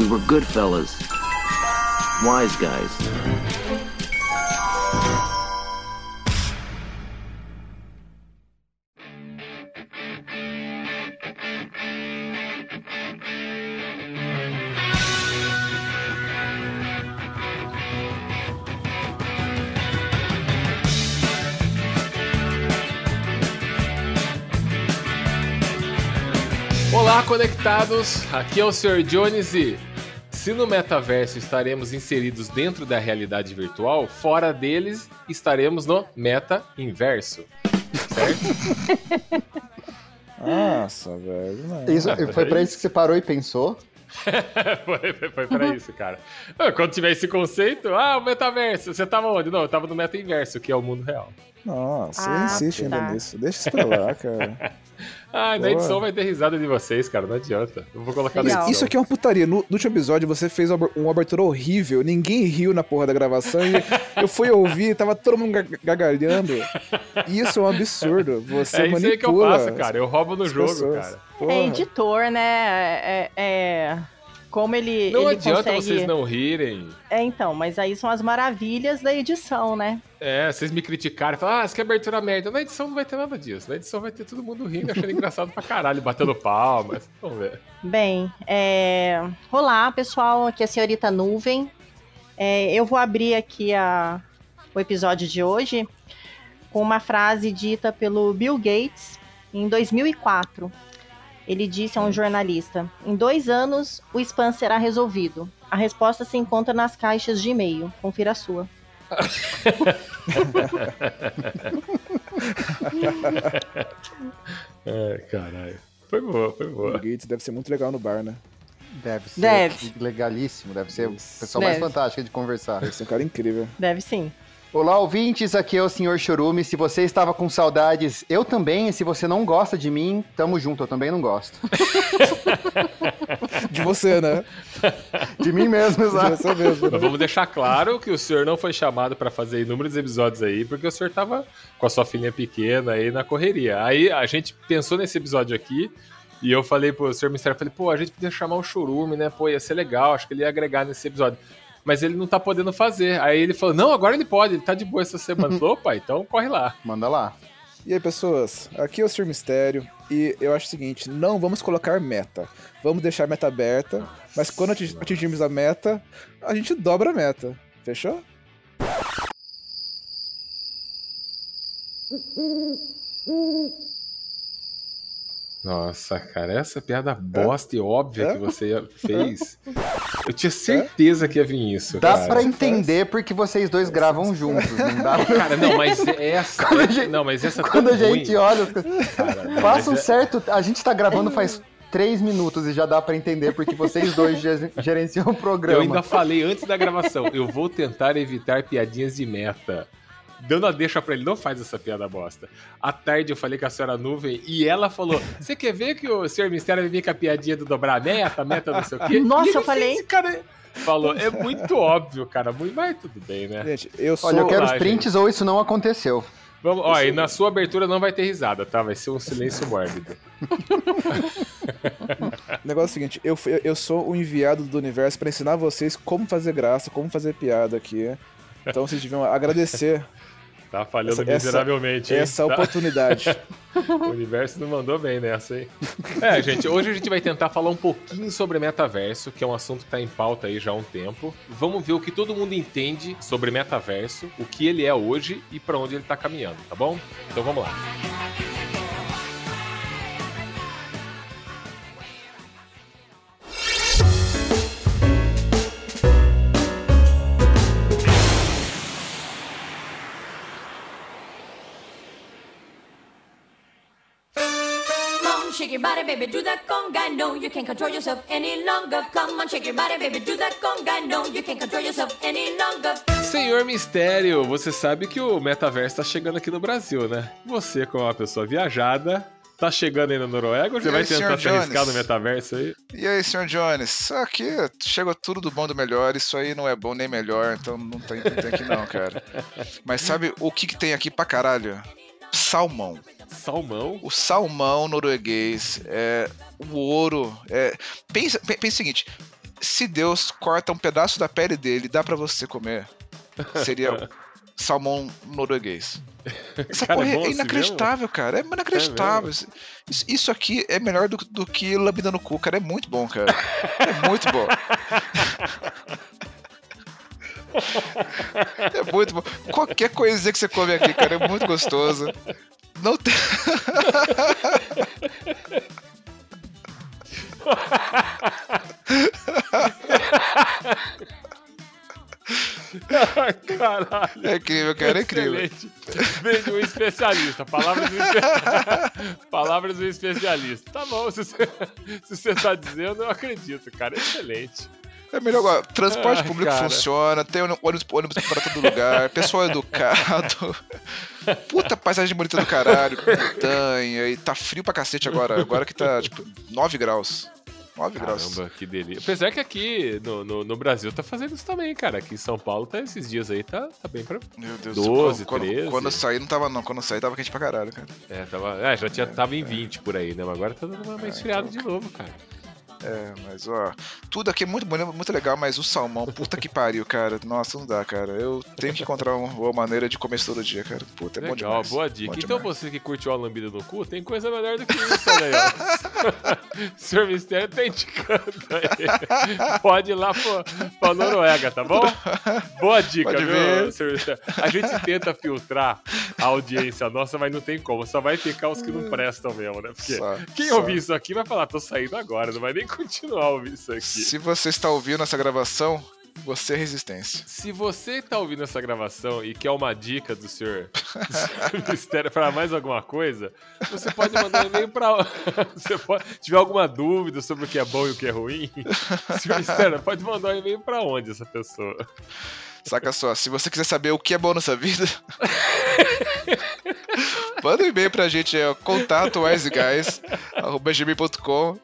We were good fellas. Wise guys. Olá, conectados! Aqui é o Sr. Jones e se no metaverso estaremos inseridos dentro da realidade virtual, fora deles estaremos no meta inverso. Certo? Nossa, velho. Isso, Ah, foi pra é isso que você parou e pensou? foi, foi, foi pra isso, cara. Ah, Quando tiver esse conceito, ah, o metaverso, você tava onde? Não, eu tava no meta inverso, que é o mundo real. Nossa, Ah, você insiste tá. ainda nisso. Deixa isso pra lá, cara. Ah, na Boa. edição vai ter risada de vocês, cara, não adianta. Eu vou colocar na edição. Isso aqui é uma putaria. No, no último episódio você fez uma uma abertura horrível. Ninguém riu na porra da gravação. E eu fui ouvir, tava todo mundo ga- gargalhando. Isso é um absurdo. Você É isso aí que eu manipula faço, cara. Eu roubo no jogo, pessoas. cara. Porra. É editor, né? É, é- como ele, Não ele adianta consegue... vocês não rirem. É, então, mas aí são as maravilhas da edição, né? É, vocês me criticaram, falaram, ah, isso que é abertura merda. Na edição não vai ter nada disso. Na edição vai ter todo mundo rindo, achando engraçado pra caralho, batendo palmas. Vamos ver. Bem, é... olá pessoal, aqui é a senhorita Nuvem. É, eu vou abrir aqui a... o episódio de hoje com uma frase dita pelo Bill Gates em 2004. Ele disse a um jornalista: Em dois anos, o spam será resolvido. A resposta se encontra nas caixas de e-mail. Confira a sua. É, caralho. Foi boa, foi O boa. Gates deve ser muito legal no bar, né? Deve ser Deve. legalíssimo, deve ser a Isso. pessoa mais Deve. fantástica de conversar. Deve ser um cara incrível. Deve sim. Olá, ouvintes, aqui é o Sr. Chorume. Se você estava com saudades, eu também. E se você não gosta de mim, tamo junto, eu também não gosto. De você, né? De mim mesmo, De exato. você mesmo. Mas Né? vamos deixar claro que o senhor não foi chamado pra fazer inúmeros episódios aí, porque o senhor tava com a sua filhinha pequena aí na correria. Aí a gente pensou nesse episódio aqui, e eu falei pro senhor Mistério, falei, pô, a gente podia chamar o Churume, né? Pô, ia ser legal, acho que ele ia agregar nesse episódio. Mas ele não tá podendo fazer. Aí ele falou, não, agora ele pode, ele tá de boa essa semana. Falei, opa, então corre lá. Manda lá. E aí, pessoas, aqui é o Sr. Mistério e eu acho o seguinte, não vamos colocar meta. Vamos deixar a meta aberta, mas quando ati- atingirmos a meta, a gente dobra a meta. Fechou? Nossa, cara, essa piada bosta e óbvia É? que você fez. Eu tinha certeza que ia vir isso, Dá cara. pra entender porque vocês dois gravam juntos. Não dá pra... Cara, não, mas essa. Quando a gente- não, mas essa tá Quando a tão ruim, gente olha, cara, não, passa um é- certo. A gente tá gravando faz três minutos e já dá pra entender porque vocês dois ge- gerenciam o Eu programa. ainda falei antes da gravação, eu vou tentar evitar piadinhas de meta. Dando a deixa pra ele, não faz essa piada bosta. À tarde eu falei com a senhora Nuvem e ela falou: Você quer ver que o senhor Mistério vir com a piadinha do dobrar a meta, meta não sei o quê? Nossa, E ele eu falei. fez, cara, falou, é muito óbvio, cara. Muito, mas tudo bem, né? Gente, eu sou... Olha, eu quero os Olá, prints ou isso não aconteceu. Vamos, ó, e na sua abertura não vai ter risada, tá? Vai ser um silêncio mórbido. O negócio é o seguinte, eu, fui- eu sou o enviado do universo pra ensinar vocês como fazer graça, como fazer piada aqui. Então vocês deviam agradecer Tá falhando Essa- essa- miseravelmente. hein? essa Tá- oportunidade. O universo não mandou bem nessa aí. É, gente, hoje a gente vai tentar falar um pouquinho sobre metaverso, que é um assunto que tá em pauta aí já há um tempo. Vamos ver o que todo mundo entende sobre metaverso, o que ele é hoje e pra onde ele tá caminhando, tá bom? Então vamos lá. Shake your body, baby, do that conga. No, you can't control yourself any longer. Come on, shake your body, baby, do that conga. No, you can't control yourself any longer. Senhor Mistério, você sabe que o metaverso tá chegando aqui no Brasil, né? Você, como uma pessoa viajada, tá chegando aí na Noruega ou você E vai aí, tentar se arriscar no metaverso aí? E aí, senhor Jones? Aqui chegou tudo do bom do melhor. Isso aí não é bom nem melhor, então não tem, não tem aqui não, cara. Mas sabe o que, que tem aqui pra caralho? Salmão. Salmão? O salmão norueguês, é, o ouro. É, pensa, pe- pensa o seguinte: se Deus corta um pedaço da pele dele dá pra você comer, seria salmão norueguês. Essa Cara, é porra é, assim inacreditável, cara. É inacreditável. isso, isso aqui é melhor do, do que lambida no cu, cara. É muito bom, cara. É muito bom. É muito bom. Qualquer coisinha que você come aqui, cara, é muito gostoso. Não tem. Caralho. É incrível, cara, é incrível. Vem de um especialista. Palavras do, espe... Palavras do especialista. Tá bom, se você, se você tá dizendo, eu acredito, cara. Excelente. É melhor agora. Transporte Ai, público cara. funciona, tem ônibus, ônibus para todo lugar, pessoal educado. Puta paisagem bonita do caralho, montanha, e tá frio pra cacete agora. Agora que tá, tipo, 9 graus. 9 graus. Caramba, que delícia. Apesar que aqui no, no, no Brasil tá fazendo isso também, cara. Aqui em São Paulo tá esses dias aí, tá, tá bem pra. Meu Deus 12, quando, 13. Quando eu saí não tava não, quando eu saí tava quente pra caralho, cara. É, tava, é, já tinha, tava em 20 por aí, né? Mas agora tá dando uma mais esfriada então. de novo, cara. É, mas ó, tudo aqui é muito bonito, muito legal, mas o salmão, puta que pariu, cara. Nossa, não dá, cara. Eu tenho que encontrar uma, maneira de comer isso todo dia, cara. Puta, é bom Legal, demais. boa dica. Bom então demais. você que curtiu a lambida no cu, tem coisa melhor do que isso, olha aí, ó. Senhor Mistério tá indicando aí. Pode ir lá pra, pra Noruega, tá bom? Boa dica, Pode viu. Senhor Mistério? A gente tenta filtrar a audiência nossa, mas não tem como. Só vai ficar os que não prestam mesmo, né? Porque Só, quem só. ouvir isso aqui vai falar, tô saindo agora, não vai nem continuar ouvir isso aqui. Se você está ouvindo essa gravação, você é resistência. Se você tá ouvindo essa gravação e quer uma dica do senhor, do Mistério para mais alguma coisa, você pode mandar um e-mail para. Você pode. Se tiver alguma dúvida sobre o que é bom e o que é ruim, senhor Mistério, pode mandar um e-mail para onde essa pessoa? Saca só, se você quiser saber o que é bom nessa vida, manda um e-mail pra gente, é contato wiseguys.gmail.com.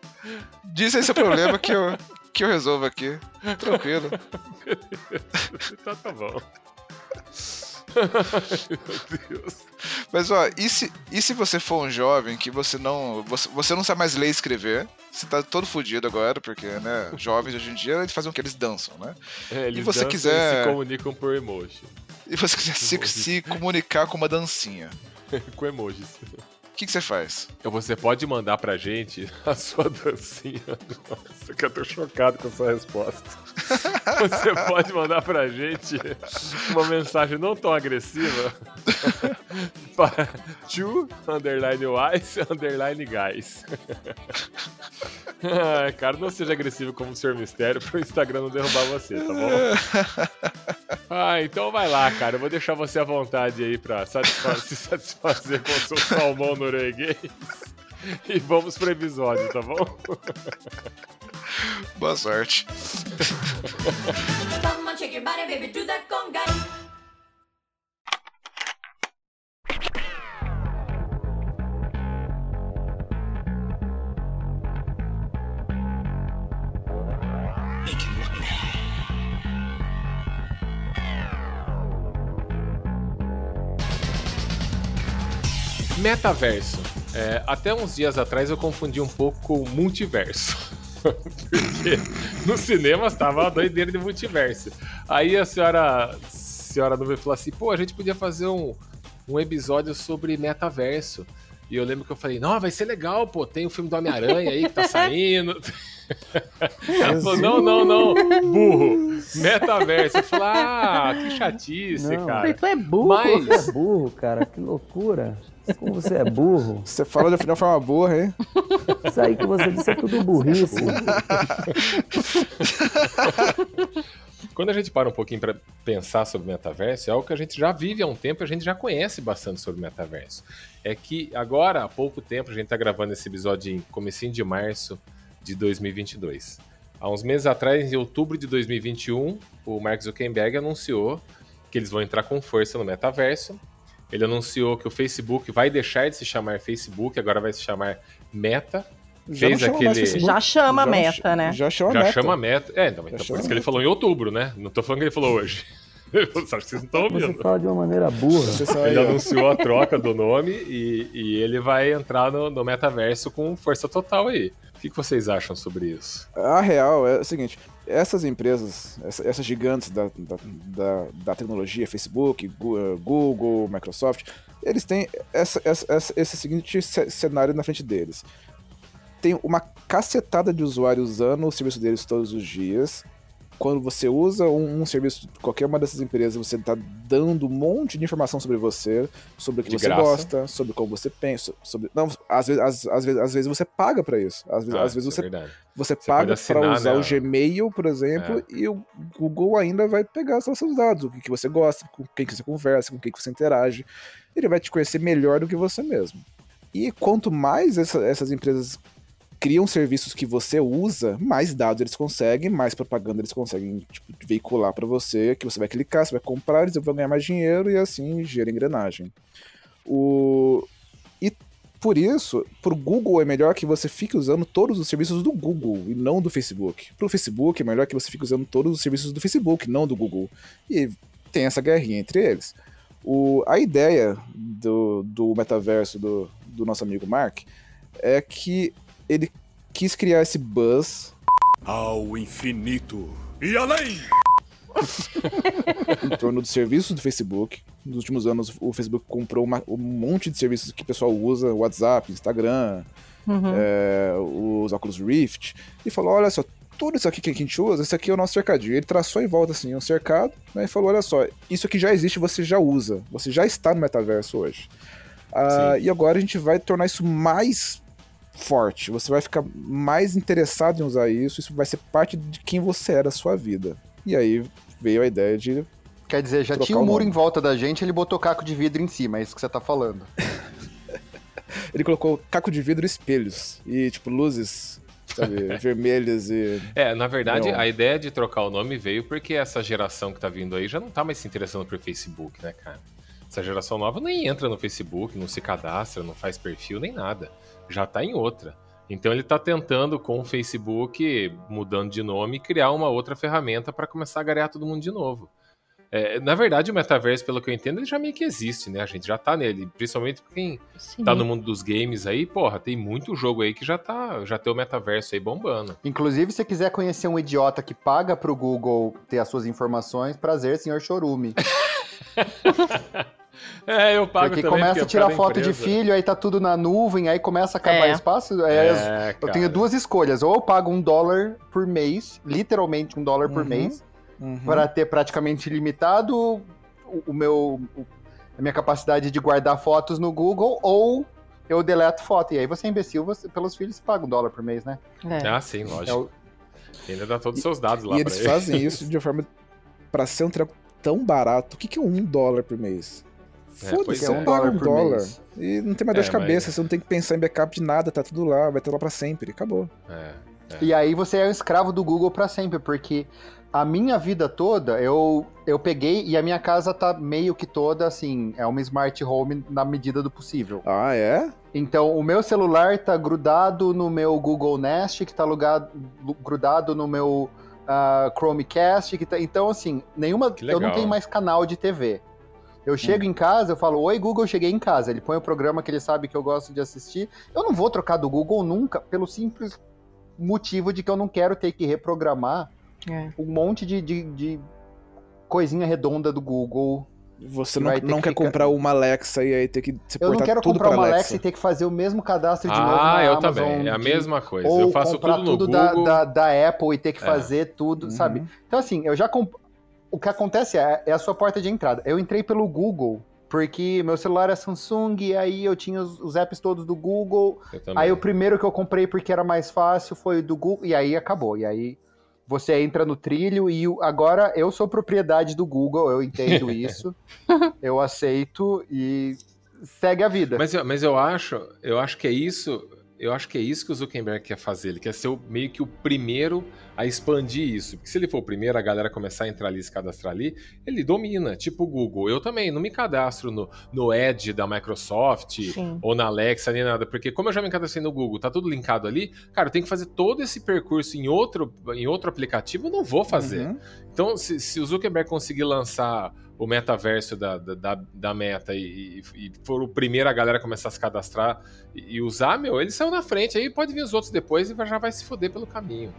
Diz aí seu problema que eu, que eu resolvo aqui. Tranquilo. Então tá bom. Meu Deus. Mas ó, e se, e se você for um jovem que você não. Você, você não sabe mais ler e escrever? Você tá todo fudido agora, porque, né? Jovens hoje em dia eles fazem o que eles dançam, né? É, eles você dançam quiser- e se comunicam por emoji. E você quiser se, se comunicar com uma dancinha. com emojis. O que, que você faz? Você pode mandar pra gente a sua dancinha. Nossa, que eu tô chocado com a sua resposta. Você pode mandar pra gente uma mensagem não tão agressiva para to underline wise underline guys. Cara, não seja agressivo como o Senhor Mistério pro Instagram não derrubar você, tá bom? Ah, então vai lá, cara. Eu vou deixar você à vontade aí pra satisfa- se satisfazer com o seu salmão norueguês. E vamos pro episódio, tá bom? Boa sorte. Metaverso. É, até uns dias atrás eu confundi um pouco com multiverso. Porque no cinema estava a doideira de multiverso. Aí a senhora, a senhora Nuvem falou assim: pô, a gente podia fazer um, um episódio sobre metaverso. E eu lembro que eu falei: não, vai ser legal, pô, tem o filme do Homem-Aranha aí que tá saindo. Ela falou: não, não, não, burro, metaverso. Eu falei: ah, que chatice, Não. cara. Tu é burro. Mas- é burro, cara. Que loucura. Como você é burro. Você fala de uma forma burra, hein? Isso aí que você disse é tudo burrice. Quando a gente para um pouquinho para pensar sobre metaverso, é algo que a gente já vive há um tempo, a gente já conhece bastante sobre metaverso. É que agora, há pouco tempo, a gente está gravando esse episódio em comecinho de março de 2022. Há uns meses atrás, em outubro de 2021, o Mark Zuckerberg anunciou que eles vão entrar com força no metaverso. Ele anunciou que o Facebook vai deixar de se chamar Facebook, agora vai se chamar Meta. Já Fez não aquele-. Já chama Já meta, né? Já chama Já meta. chama meta. É, então, então por isso que ele falou em outubro, né? Não tô falando que ele falou hoje. Só que vocês não estão Você ouvindo. fala de uma maneira burra. Ele anunciou a troca do nome e, e ele vai entrar no, no metaverso com força total aí. O que, que vocês acham sobre isso? A real é o seguinte: essas empresas, essa- essas gigantes da, da, da, da tecnologia, Facebook, eh, Google, Microsoft, eles têm essa, essa- esse seguinte ce- cenário na frente deles. Tem uma cacetada de usuários usando o serviço deles todos os dias. Quando você usa um, um serviço de qualquer uma dessas empresas, você está dando um monte de informação sobre você, sobre o que De você graça. gosta, sobre como você pensa, sobre. Não, às vezes, às, às vezes, às vezes você paga para isso. Às vezes, Ah, às vezes você é você Você paga para usar né? o Gmail, por exemplo, e o Google ainda vai pegar seus dados, o que, que você gosta, com quem que você conversa, com quem que você interage. Ele vai te conhecer melhor do que você mesmo. E quanto mais essa- essas empresas criam serviços que você usa, mais dados eles conseguem, mais propaganda eles conseguem tipo, veicular para você, que você vai clicar, você vai comprar, eles vão ganhar mais dinheiro e assim gira engrenagem. O... E por isso, pro Google é melhor que você fique usando todos os serviços do Google e não do Facebook. Pro Facebook é melhor que você fique usando todos os serviços do Facebook, não do Google. E tem essa guerrinha entre eles. O, a ideia do, do metaverso do, do nosso amigo Mark é que ele quis criar esse buzz Ao infinito e além! em torno dos serviços do Facebook. Nos últimos anos, o Facebook comprou uma- um monte de serviços que o pessoal usa, WhatsApp, Instagram, Uhum. é, os óculos Rift, e falou: olha só, tudo isso aqui que a gente usa, esse aqui é o nosso cercadinho. Ele traçou em volta assim um cercado, né, e falou: olha só, isso aqui já existe, você já usa, você já está no metaverso hoje. Ah, e agora a gente vai tornar isso mais forte, você vai ficar mais interessado em usar isso, isso vai ser parte de quem você é da sua vida. E aí veio a ideia de Quer dizer, já tinha um o muro em volta da gente, ele botou caco de vidro em cima, é isso que você tá falando. Ele colocou caco de vidro e espelhos. E, tipo, luzes, sabe, vermelhas e. É, na verdade, Não. a ideia de trocar o nome veio porque essa geração que tá vindo aí já não tá mais se interessando por Facebook, né, cara? Essa geração nova nem entra no Facebook, não se cadastra, não faz perfil, nem nada. Já tá em outra. Então ele tá tentando, com o Facebook, mudando de nome, criar uma outra ferramenta para começar a garear todo mundo de novo. É, na verdade, o metaverso, pelo que eu entendo, ele já meio que existe, né? A gente já tá nele. Principalmente pra quem Sim. tá no mundo dos games aí, porra, tem muito jogo aí que já tá, já tem o metaverso aí bombando. Inclusive, se você quiser conhecer um idiota que paga pro Google ter as suas informações, prazer, senhor Chorume. É, eu pago Porque também. começa porque a tirar foto de empresa- filho, aí tá tudo na nuvem, aí começa a acabar É. espaço. é, É, eu cara. tenho duas escolhas. Ou eu pago um dólar por mês, literalmente um dólar por Uhum. mês, Uhum. para ter praticamente ilimitado o, o meu, o- a minha capacidade de guardar fotos no Google, ou eu deleto foto. E aí você é imbecil, você, pelos filhos, paga um dólar por mês, né? É. Ah, sim, É lógico. o- Ainda dá todos os seus dados lá E pra eles ele. fazem isso de uma forma. Pra ser um treco tão barato. O que, que é um dólar por mês? É, Foda-se, você é. um paga dólar um dólar. mês. E não tem mais dor É, de mas- cabeça, você não tem que pensar em backup de nada, tá tudo lá, vai estar lá pra sempre. Acabou. É. E aí você é um escravo do Google pra sempre, porque a minha vida toda eu, eu peguei e a minha casa tá meio que toda assim, é uma smart home na medida do possível. Ah, é? Então o meu celular tá grudado no meu Google Nest, que tá lugado, grudado no meu ah, Chromecast, que tá, então assim, nenhuma, Que eu não tenho mais canal de TV. Eu chego em casa, eu falo, oi Google, cheguei em casa. Ele põe o programa que ele sabe que eu gosto de assistir. Eu não vou trocar do Google nunca, pelo simples motivo de que eu não quero ter que reprogramar É. um monte de, de, de coisinha redonda do Google. Você não, não que quer ficar- comprar uma Alexa e aí ter que se Eu não portar quero tudo comprar pra uma Alexa. Alexa e ter que fazer o mesmo cadastro de novo Ah, na eu Amazon. também. É a mesma coisa. Ou eu faço comprar tudo no tudo da, Google. da, da Apple e ter que É. fazer tudo, sabe? Uhum. Então, assim, eu já. Comp... O que acontece é, é a sua porta de entrada. Eu entrei pelo Google, porque meu celular é Samsung, e aí eu tinha os, os apps todos do Google. Aí o primeiro que eu comprei porque era mais fácil foi o do Google, e aí acabou. E aí você entra no trilho, e agora eu sou propriedade do Google, eu entendo isso, eu aceito e segue a vida. Mas, mas eu acho, eu acho que é isso. Eu acho que é isso que o Zuckerberg quer fazer. Ele quer ser o- meio que o primeiro a expandir isso. Porque se ele for o primeiro, a galera começar a entrar ali, se cadastrar ali, ele domina. Tipo o Google. Eu também não me cadastro no, no Edge da Microsoft Sim. ou na Alexa nem nada. Porque como eu já me cadastrei no Google, tá tudo linkado ali, cara, eu tenho que fazer todo esse percurso em outro, em outro aplicativo, eu não vou fazer. Uhum. Então, se, se o Zuckerberg conseguir lançar o metaverso da, da, da, meta e, e- e o primeiro a galera começar a se cadastrar e, e usar, meu, ele saiu na frente, aí pode vir os outros depois e já vai se foder pelo caminho.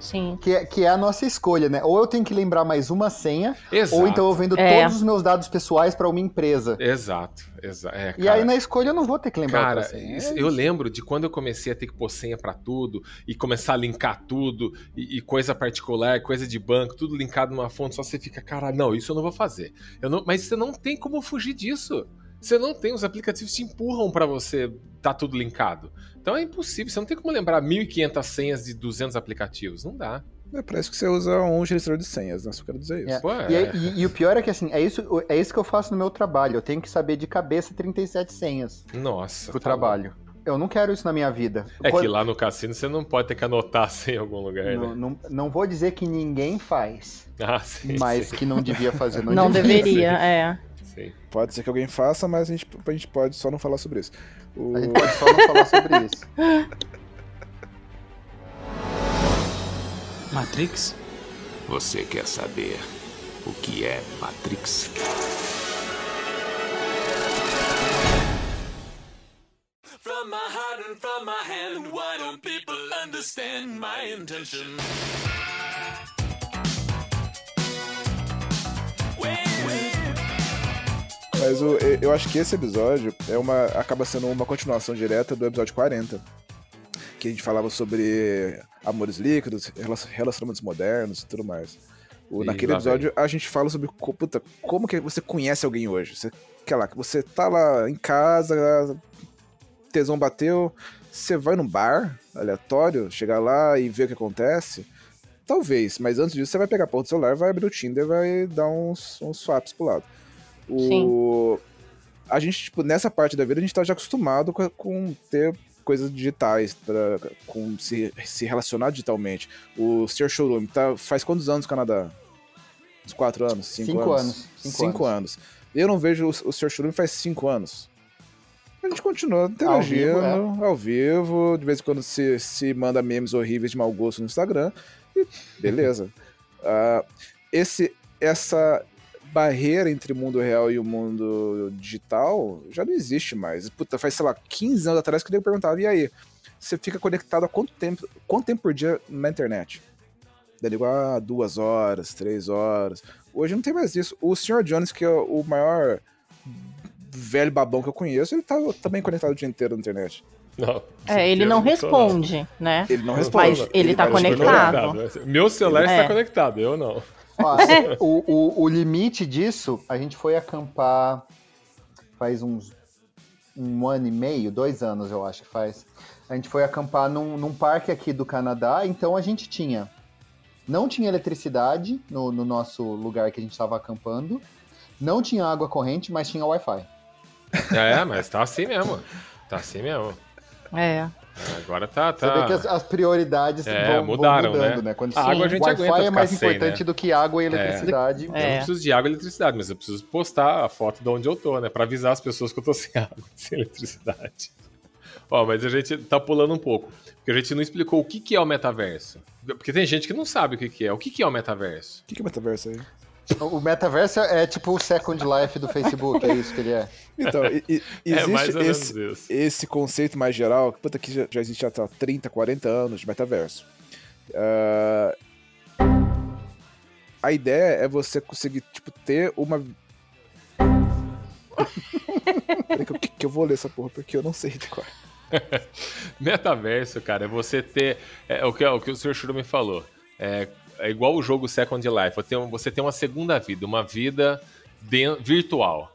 Sim. Que é, que é a nossa escolha, né? Ou eu tenho que lembrar mais uma senha, Exato. ou então eu vendo É. todos os meus dados pessoais para uma empresa. Exato, exato. É, E aí na escolha eu não vou ter que lembrar Cara, outra senha. isso- É eu lembro de quando eu comecei a ter que pôr senha pra tudo e começar a linkar tudo e, e coisa particular, coisa de banco, tudo linkado numa fonte, só você fica, cara, não, isso eu não vou fazer. Eu não, mas você não tem como fugir disso. Você não tem, os aplicativos te empurram pra você tá tudo linkado. Então é impossível, você não tem como lembrar 1500 senhas de 200 aplicativos, não dá. É isso que você usa um gerenciador de senhas, né? Só quero dizer isso. É. Pô, E, aí- e- e o pior é que assim, é isso, é isso que eu faço no meu trabalho. Eu tenho que saber de cabeça 37 senhas Nossa. pro tá trabalho. Eu não quero isso na minha vida. bom. É que lá no cassino você não pode ter que anotar a senha em algum lugar, não, né? não, não vou dizer que ninguém faz, Ah, sim. mas sim, que não devia fazer. Não, Não devia. deveria, é. sim. Pode ser que alguém faça, mas a gente, a gente pode só não falar sobre isso. O- A gente pode só não falar sobre isso. Matrix? Você quer saber o que é Matrix? From my heart and from my hand, why don't people understand my intention? Mas o- eu acho que esse episódio é uma, acaba sendo uma continuação direta do episódio 40. Que a gente falava sobre amores líquidos, relacion- relacionamentos modernos e tudo mais. O- naquele episódio a gente fala sobre puta, como que você conhece alguém hoje. Você, que lá, você tá lá em casa, tesão bateu, você vai num bar aleatório, chegar lá e ver o que acontece. Talvez, mas antes disso você vai pegar a porra do celular, vai abrir o Tinder, vai dar uns, uns swaps pro lado. O... A gente, tipo, nessa parte da vida, a gente tá já acostumado com, com ter coisas digitais, pra, com se, se relacionar digitalmente. O Sr. Showroom tá, faz quantos anos no Canadá? Uns quatro anos? Cinco, Cinco anos? anos, cinco Cinco anos. Eu não vejo o, o Sr. Showroom faz cinco anos. A gente continua interagindo vivo, ao vivo, de vez em quando se, se manda memes horríveis de mau gosto no Instagram, e beleza. Ah, esse, essa barreira entre o mundo real e o mundo digital já não existe mais. Puta, faz, sei lá, 15 anos atrás que eu perguntava, e aí? Você fica conectado há quanto tempo, quanto tempo por dia na internet? Daí digo, ah, duas horas, três horas. Hoje não tem mais isso. O Sr. Jones, que é o maior velho babão que eu conheço, ele tá também conectado o dia inteiro na internet. Não, É, ele eu não responde, né? Ele não responde. Mas ele tá vai responder. conectado. Meu celular É. está conectado, eu não. Ó, o, o, o limite disso, a gente foi acampar faz uns um ano e meio, dois anos eu acho que faz. A gente foi acampar num, num parque aqui do Canadá, então a gente tinha. Não tinha eletricidade no, no nosso lugar que a gente estava acampando. Não tinha água corrente, mas tinha Wi-Fi. É, mas tá assim mesmo. Tá assim mesmo. É. Agora tá. Você tá... vê que as, as prioridades É, vão, vão mudaram, mudando, né? né? Quando A água a gente Wi-Fi aguenta é mais sem, importante né? do que água e eletricidade. Eu não É. preciso de água e eletricidade, mas eu preciso postar a foto de onde eu tô, né? Pra avisar as pessoas que eu tô sem água, sem eletricidade. Ó, mas a gente tá pulando um pouco. Porque a gente não explicou o que, que é o metaverso. Porque tem gente que não sabe o que, que é. O que, que é o metaverso? O que, que é metaverso aí? O metaverso é tipo o Second Life do Facebook, é isso que ele é. Então, e- e- é existe mais ou menos esse, isso. esse conceito mais geral, que, puta, que já, já existe há tá, 30, 40 anos de metaverso. Ah, a ideia é você conseguir, tipo, ter uma. Peraí que, eu- que eu vou ler essa porra, porque eu não sei de qual. Metaverso, cara, é você ter. É, o, que, o que o Sr. Shuro me falou. É, é igual o jogo Second Life. Você tem, um- uma segunda vida, uma vida de- virtual.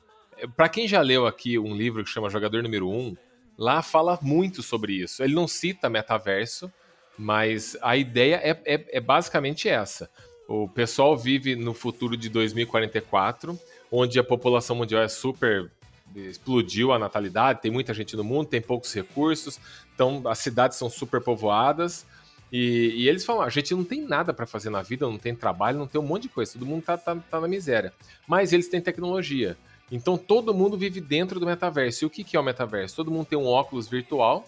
Pra quem já leu aqui um livro que chama Jogador Número 1, lá fala muito sobre isso. Ele não cita metaverso, mas a ideia é, é- é basicamente essa. O pessoal vive no futuro de 2044, onde a população mundial é super explodiu a natalidade, tem muita gente no mundo, tem poucos recursos, então as cidades são super povoadas. E, e eles falam: a gente não tem nada para fazer na vida, não tem trabalho, não tem um monte de coisa, todo mundo tá, tá, tá na miséria. Mas eles têm tecnologia. Então todo mundo vive dentro do metaverso. E o que, que é o metaverso? Todo mundo tem um óculos virtual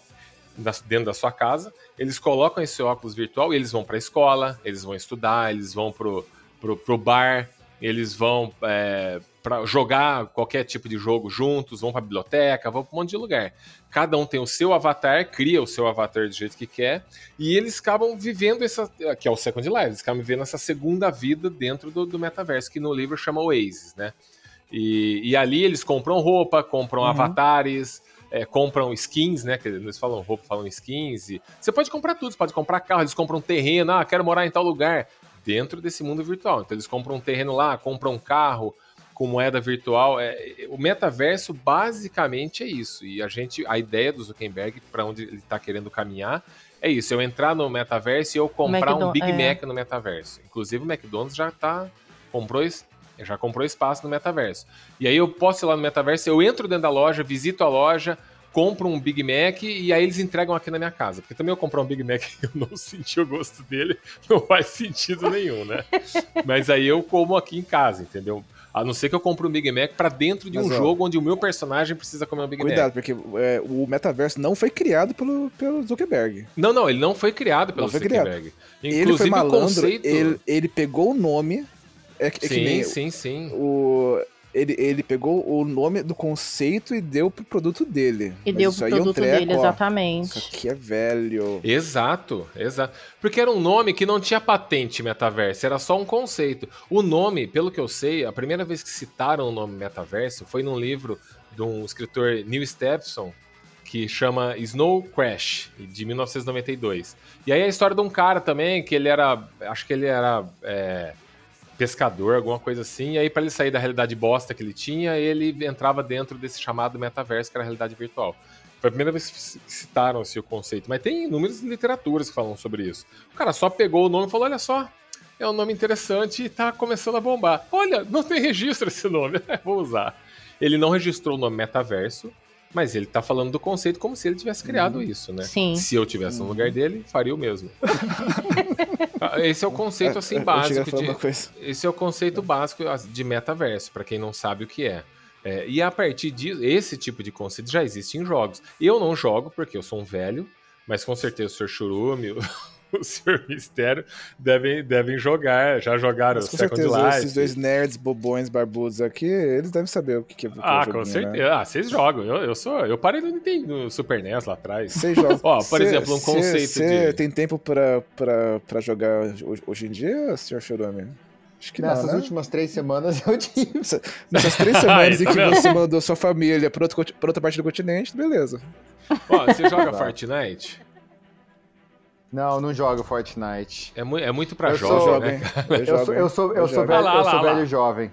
dentro da sua casa. Eles colocam esse óculos virtual e eles vão para a escola, eles vão estudar, eles vão pro, pro, pro bar, eles vão é, para jogar qualquer tipo de jogo juntos, vão para biblioteca, vão para um monte de lugar. Cada um tem o seu avatar, cria o seu avatar do jeito que quer, e eles acabam vivendo essa. que é o Second Life, eles acabam vivendo essa segunda vida dentro do, do metaverso, que no livro chama Oasis, né? E, e ali eles compram roupa, compram Uhum. avatares, é, compram skins, né? Que eles falam roupa, falam skins. E você pode comprar tudo, você pode comprar carro, eles compram terreno, ah, quero morar em tal lugar, dentro desse mundo virtual. Então eles compram um terreno lá, compram um carro com moeda virtual. É, o metaverso basicamente é isso. E a gente, a ideia do Zuckerberg, para onde ele está querendo caminhar, é isso. Eu entrar no metaverso e eu comprar um Big é. Mac no metaverso. Inclusive o McDonald's já tá comprou já comprou espaço no metaverso. E aí eu posso ir lá no metaverso, eu entro dentro da loja, visito a loja, compro um Big Mac e aí eles entregam aqui na minha casa. Porque também eu comprar um Big Mac e eu não senti o gosto dele, não faz sentido nenhum, né? Mas aí eu como aqui em casa, entendeu? A não ser que eu compre um Big Mac pra dentro de Mas, um ó, jogo onde o meu personagem precisa comer um Big Cuidado, Mac. porque é, o metaverso não foi criado pelo, pelo Zuckerberg. Não, não, ele não foi criado pelo Não foi criado. Zuckerberg. ele foi o malandro, conceito... ele, ele pegou o nome. É, que- é que sim, nem sim, sim. o. Ele, ele pegou o nome do conceito e deu pro produto dele. E Mas deu pro aí é um produto treco, dele, ó. exatamente. Isso aqui é velho. Exato, exato. Porque era um nome que não tinha patente metaverso, era só um conceito. O nome, pelo que eu sei, a primeira vez que citaram o nome metaverso foi num livro de um escritor Neil Stephenson que chama Snow Crash, de 1992. E aí a história de um cara também que ele era, acho que ele era é, pescador, alguma coisa assim. E aí para ele sair da realidade bosta que ele tinha, ele entrava dentro desse chamado metaverso que era a realidade virtual. Foi a primeira vez que citaram esse conceito, mas tem inúmeras literaturas que falam sobre isso. O cara só pegou o nome e falou: olha só, é um nome interessante e tá começando a bombar. Olha, não tem registro esse nome, vou usar. Ele não registrou o nome metaverso, mas ele tá falando do conceito como se ele tivesse criado isso, né? Sim. Se eu tivesse no lugar dele, faria o mesmo. Ah, esse é o conceito assim a básico de, esse é o conceito básico de metaverso, para quem não sabe o que é. É, e a partir disso, esse tipo de conceito já existe em jogos. Eu não jogo porque eu sou um velho, mas com certeza o Sr. Churume, o, Sr. Mistério devem, devem jogar, já jogaram Mas com Second certeza, Life. esses dois nerds bobões barbudos aqui, eles devem saber o que, que é o que é Ah, o com joguinho, certeza. né? Ah, vocês jogam. Eu, eu sou. Eu parei no Nintendo no Super NES lá atrás. Você joga- Ó, por cê- exemplo, um conceito cê de. tem tempo pra, pra, pra jogar hoje, hoje em dia, Sr. Churume? Acho que Nessas não, né? últimas três semanas eu tive. Nessas três semanas em tá que você mandou sua família pra outra, conti- pra outra parte do continente, beleza. Ó, você joga Tá. Fortnite? Não, não jogo Fortnite. É, mu é muito pra Eu jovem, sou- né? Eu, jogo, sou, hein? eu sou, eu sou velho, eu sou jovem.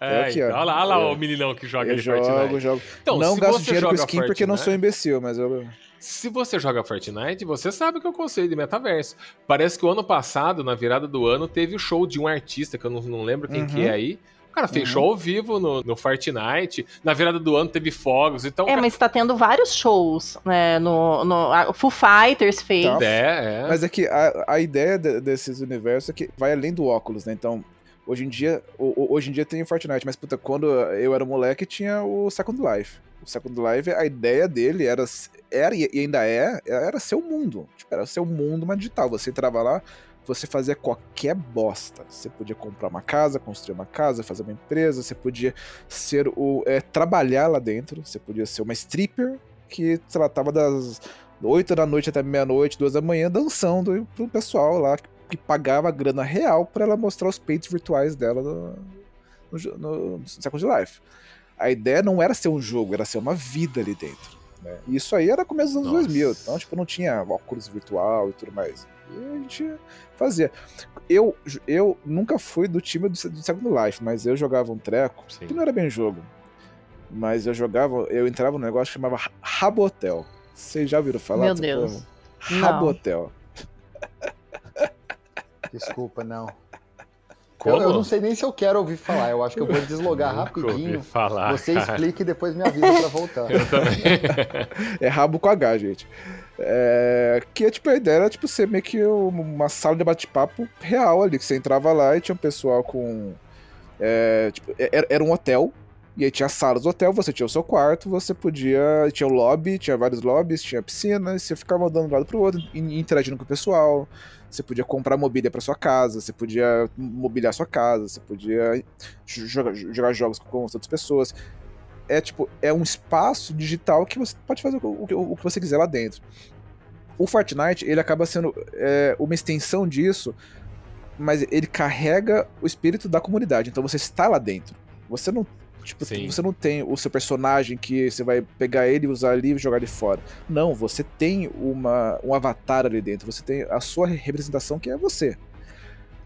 É, aqui, ó. então, olha lá, olha lá Eu- o meninão que joga Eu jogo, Fortnite. jogo. Então, não se gasto você dinheiro com skin porque eu não sou Fortnite- imbecil, mas eu. Se você joga Fortnite, você sabe que é o conceito de metaverso. Parece que o ano passado, na virada do ano, teve o show de um artista, que eu não, não lembro quem que Uhum. é aí. O cara fez Uhum. show ao vivo no, no Fortnite. Na virada do ano teve fogos. Então, É, mas tá tendo vários shows, né? No, no, a- o Foo Fighters fez. Tá. é, é. Mas é que a, a ideia de- desses universos é que vai além do óculos, né? Então, hoje em dia, hoje em dia tem o Fortnite, mas puta, quando eu era moleque tinha o Second Life. O Second Life, a ideia dele era, era e ainda é, era ser o mundo. Tipo, era ser o mundo, mas digital. Você entrava lá, você fazia qualquer bosta. Você podia comprar uma casa, construir uma casa, fazer uma empresa, você podia ser o. é, trabalhar lá dentro, você podia ser uma stripper que, sei lá, tava das 8 da noite até meia-noite, duas da manhã, dançando pro pessoal lá que, pagava grana real pra ela mostrar os peitos virtuais dela no, no, jo- no Second Life. A ideia não era ser um jogo, era ser uma vida ali dentro. Né? E isso aí era começo dos anos Nossa. 2000, então, tipo, não tinha óculos virtual e tudo mais. E a gente fazia. Eu, eu nunca fui do time do, do Second Life, mas eu jogava um treco, Sim. que não era bem jogo. Mas eu jogava, eu entrava num negócio que chamava Rabotel. Vocês já ouviram falar? Meu Deus. Rabotel. Desculpa, não. Como? Eu, eu não sei nem se eu quero ouvir falar. Eu acho que eu vou deslogar rapidinho. falar, Você cara. explica e depois me avisa pra voltar. Eu também. É rabo com H, gente. É, que tipo, a ideia era tipo, ser meio que uma sala de bate-papo real ali, que você entrava lá e tinha um pessoal com. é, tipo, era, era um hotel, e aí tinha salas do hotel, você tinha o seu quarto, você podia. Tinha o lobby, tinha vários lobbies, tinha piscina, você ficava andando de um lado pro outro, interagindo com o pessoal. Você podia comprar mobília pra sua casa, você podia mobiliar sua casa, você podia jogar, jogar jogos com outras pessoas é tipo, é um espaço digital que você pode fazer o, o- o que você quiser lá dentro. O Fortnite, ele acaba sendo é, uma extensão disso, mas ele carrega o espírito da comunidade. Então você está lá dentro. Você não, tipo, Sim. você não tem o seu personagem que você vai pegar ele, usar ali e jogar ele fora. Não, você tem uma, um avatar ali dentro. Você tem a sua representação que é você.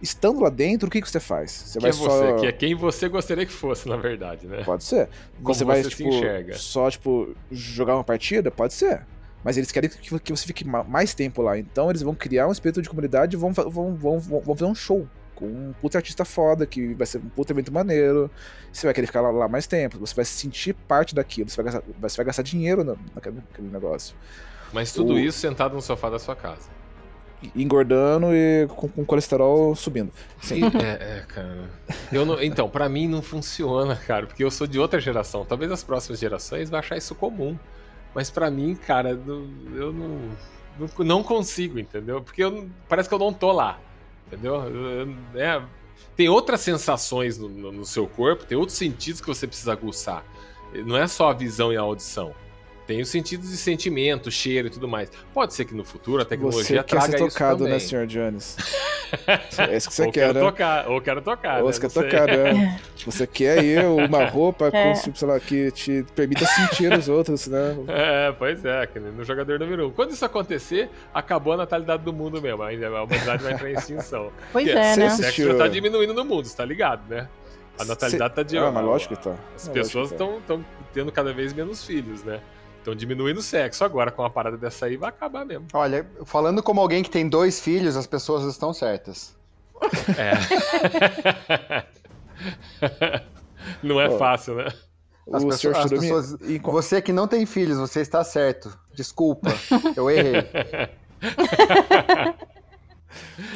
Estando lá dentro, o que, que você faz? Você Que é vai você, só que é quem você gostaria que fosse, na verdade, né? Pode ser. Como Você vai, você tipo, só, tipo, jogar uma partida? Pode ser. Mas eles querem que, você fique ma- mais tempo lá. Então eles vão criar um espírito de comunidade e vão, vão, vão, vão fazer um show. Com um puta artista foda, que vai ser um puta evento maneiro. Você vai querer ficar lá, lá mais tempo. Você vai se sentir parte daquilo. Você vai gastar, você vai gastar dinheiro no- naquele, naquele negócio. Mas tudo O- isso sentado no sofá da sua casa. Engordando e com, com colesterol subindo. Sim. É, é, cara. Eu não- então, pra mim não funciona, cara, porque eu sou de outra geração. Talvez as próximas gerações vão achar isso comum. Mas pra mim, cara, eu não, não, não consigo, entendeu? Porque eu parece que eu não tô lá, entendeu? Eu- eu- é, tem outras sensações no, no- no seu corpo, tem outros sentidos que você precisa aguçar. Não é só a visão e a audição. Tem os sentidos de sentimento, cheiro e tudo mais. Pode ser que no futuro a Você tecnologia quer traga ser isso tocado, também. né, Sr. Jones? É isso que você ou quer, quero né? tocar, ou quero tocar. Ou né? você quer tocar, né? Você quer aí uma roupa com, É. tipo, sei lá, que te permita sentir os outros, né? É, pois é, no jogador número 1. Um. Quando isso acontecer, acabou a natalidade do mundo mesmo. Ainda a humanidade vai entrar em extinção. Pois Porque é, Você né? O sexo tá diminuindo no mundo, você tá ligado, né? A natalidade tá de Ah, mas lógico que tá. As Não, pessoas estão tendo cada vez menos filhos, né? Estão diminuindo o sexo. Agora, com uma parada dessa aí, vai acabar mesmo. Olha, falando como alguém que tem dois filhos, as pessoas estão certas. É. Não é Ó, fácil, né? As, pessoas, as pessoas- Você que não tem filhos, você está certo. Desculpa, eu errei.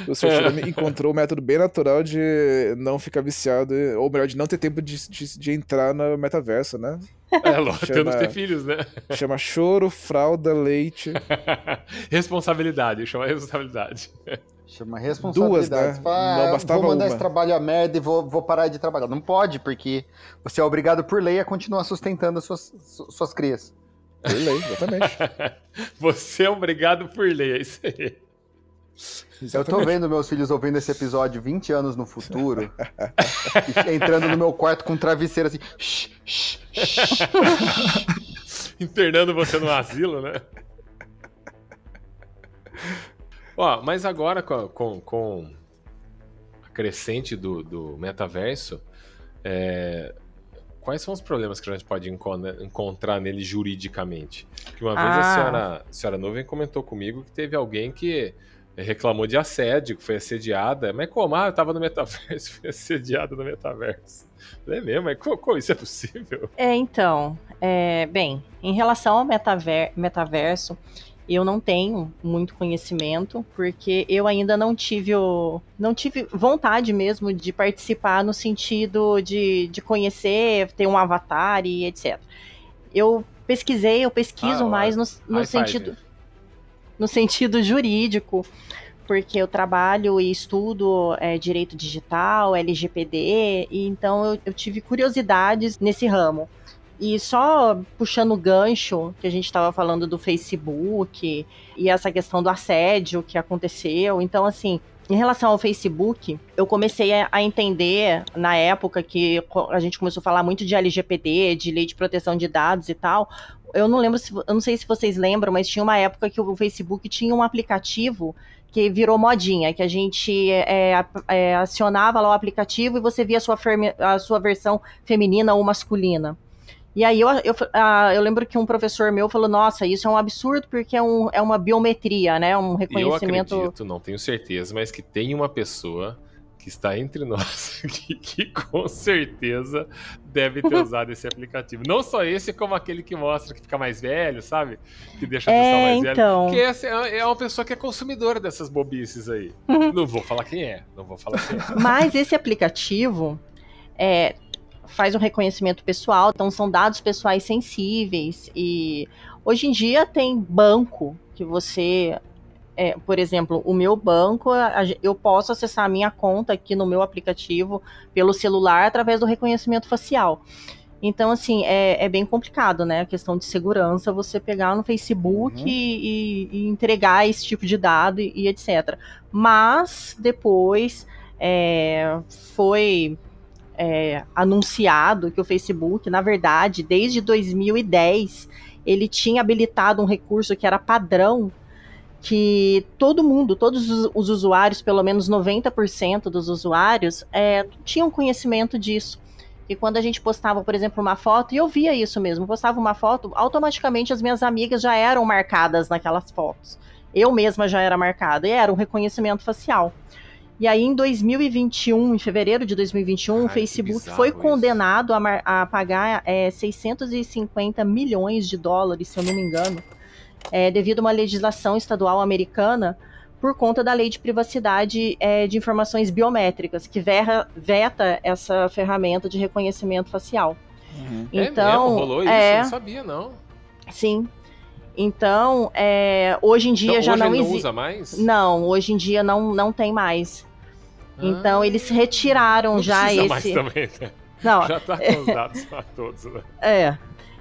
O Sr. Churumi encontrou um método bem natural de não ficar viciado, ou melhor, de não ter tempo de, de, de entrar no metaverso, né? É lógico, Chama- que ter filhos, né? Chama choro, fralda, leite. responsabilidade, chama responsabilidade. Chama responsabilidade. Duas, né? Fala, Não "Ah, bastava vou mandar uma." esse trabalho a merda e vou, vou parar de trabalhar. Não pode, porque você é obrigado por lei a continuar sustentando as suas, su- suas crias. Por lei, exatamente. Você é obrigado por lei, é isso aí. Eu tô vendo meus filhos ouvindo esse episódio 20 anos no futuro, e entrando no meu quarto com um travesseiro assim. "Shh, shh, shh." Internando você no asilo, né? Ó, mas agora com, com, com a crescente do, do metaverso, é, quais são os problemas que a gente pode encon- encontrar nele juridicamente? Que uma vez a Ah. senhora, a senhora Nuvem comentou comigo que teve alguém que reclamou de assédio, que foi assediada. Mas como? Ah, eu tava no metaverso, fui assediada no metaverso. Falei, É mesmo? Mas como, como isso é possível? É, então, é, bem, em relação ao metaver- metaverso, eu não tenho muito conhecimento, porque eu ainda não tive o, não tive vontade mesmo de participar no sentido de, de conhecer, ter um avatar e etc. Eu pesquisei, eu pesquiso Ah, mais no, no high five. No sentido jurídico, porque eu trabalho e estudo é, direito digital, LGPD, e então eu, eu tive curiosidades nesse ramo. E só puxando o gancho que a gente estava falando do Facebook e essa questão do assédio que aconteceu. Então, assim, em relação ao Facebook, eu comecei a, entender na época que a gente começou a falar muito de LGPD, de lei de proteção de dados e tal. Eu não lembro se, eu não sei se vocês lembram, mas tinha uma época que o Facebook tinha um aplicativo que virou modinha, que a gente é, a- é, acionava lá o aplicativo e você via a sua, a sua versão feminina ou masculina. E aí eu, eu, ah, eu lembro que um professor meu falou, nossa, isso é um absurdo porque é, um, é uma biometria, né? Um Eu reconhecimento. acredito, não tenho certeza, mas que tem uma pessoa que está entre nós aqui, que com certeza deve ter usado esse aplicativo. Não só esse, como aquele que mostra que fica mais velho, sabe? Que deixa a É, pessoa mais então. velha. Porque essa é é uma pessoa que é consumidora dessas bobices aí. Não vou falar quem é, não vou falar quem é. Mas esse aplicativo é, faz um reconhecimento pessoal, então são dados pessoais sensíveis. E hoje em dia tem banco que você. é, por exemplo, o meu banco, eu posso acessar a minha conta aqui no meu aplicativo pelo celular através do reconhecimento facial. Então, assim, é, é bem complicado, né? A questão de segurança, você pegar no Facebook Uhum. e, e- e entregar esse tipo de dado e, e etc. Mas, depois, é, foi é, anunciado que o Facebook, na verdade, desde 2010, ele tinha habilitado um recurso que era padrão, que todo mundo, todos os, os usuários, pelo menos 90% dos usuários, é, tinham conhecimento disso. E quando a gente postava, por exemplo, uma foto, e eu via isso mesmo, postava uma foto, automaticamente as minhas amigas já eram marcadas naquelas fotos. Eu mesma já era marcada, e era um reconhecimento facial. E aí, em 2021, em fevereiro de 2021, Ai, o Facebook foi condenado a, a pagar é, 650 milhões de dólares, se eu não me engano, é, devido a uma legislação estadual americana por conta da lei de privacidade é, de informações biométricas, que verra- veta essa ferramenta de reconhecimento facial. Uhum. é Então, mesmo? Rolou isso? é, Eu não sabia, não. sim. Então, é, hoje em dia Então, já hoje não ele não existe. usa mais? Não, hoje em dia não, não tem mais. Então, eles retiraram Ah, Não já esse. mais também, né? Não, Já tá com os dados lá todos, né? É.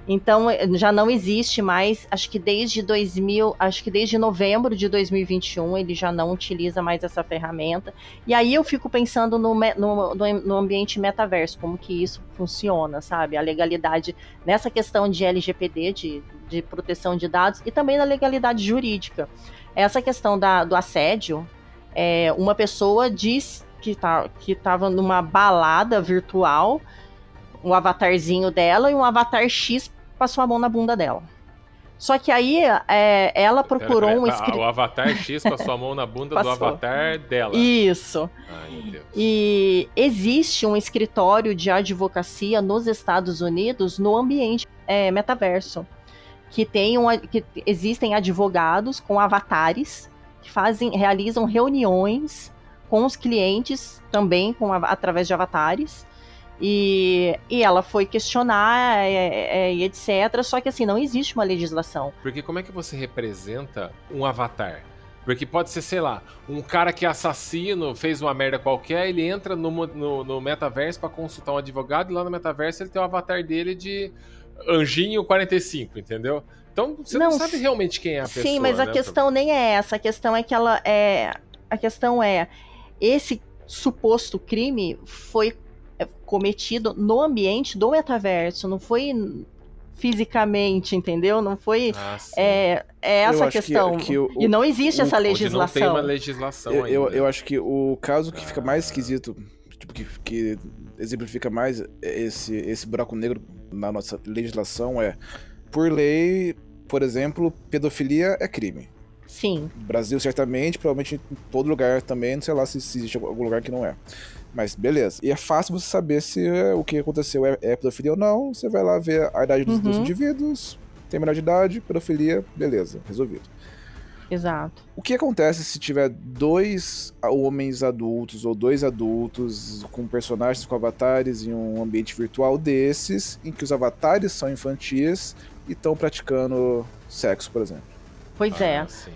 Então eh, já não existe mais, acho que desde 2000, acho que desde novembro de 2021 ele já não utiliza mais essa ferramenta. E aí eu fico pensando no, no, no ambiente metaverso, como que isso funciona, sabe? A legalidade nessa questão de LGPD, de, de proteção de dados, e também na legalidade jurídica. Essa questão da, do assédio, é, uma pessoa diz que tá, que estava numa balada virtual, um avatarzinho dela e um avatar X passou a mão na bunda dela. Só que aí é, ela procurou Pera, um pera, escritório. O Avatar X passou a mão na bunda do. Avatar dela. Isso. Ai, meu Deus. E existe um escritório de advocacia nos Estados Unidos no ambiente é, metaverso. Que, tem um, que existem advogados com avatares que fazem, realizam reuniões com os clientes também com, através de avatares. E, e ela foi questionar é, é, e etc. Só que assim, não existe uma legislação. Porque como é que você representa um avatar? Porque pode ser, sei lá, um cara que é assassino, fez uma merda qualquer, ele entra no, no, no metaverso pra consultar um advogado, e lá no metaverso ele tem o avatar dele de Anjinho 45, entendeu? Então você não, Não, sabe realmente quem é a pessoa. Sim, mas a né? questão nem é essa. A questão é que ela é. A questão é esse suposto crime foi é, cometido no ambiente do metaverso, não foi fisicamente, entendeu? Não foi. Ah. É, é essa a acho que- questão. que o- e não existe o- essa legislação. não tem uma legislação Eu, eu, eu acho que o caso que fica mais esquisito, tipo, que, que exemplifica mais esse, esse buraco negro na nossa legislação é, por lei, por exemplo, pedofilia é crime. Sim, Brasil, certamente, provavelmente em todo lugar também, não sei lá se, se existe algum lugar que não é. Mas beleza. E é fácil você saber se é, o que aconteceu é, é pedofilia ou não. Você vai lá ver a idade dos, dos Uhum. indivíduos, tem menor de idade, pedofilia, beleza, resolvido. exato. O que acontece se tiver dois homens adultos ou dois adultos com personagens com avatares em um ambiente virtual desses, em que os avatares são infantis e estão praticando sexo, por exemplo? Pois Ah, é. sim.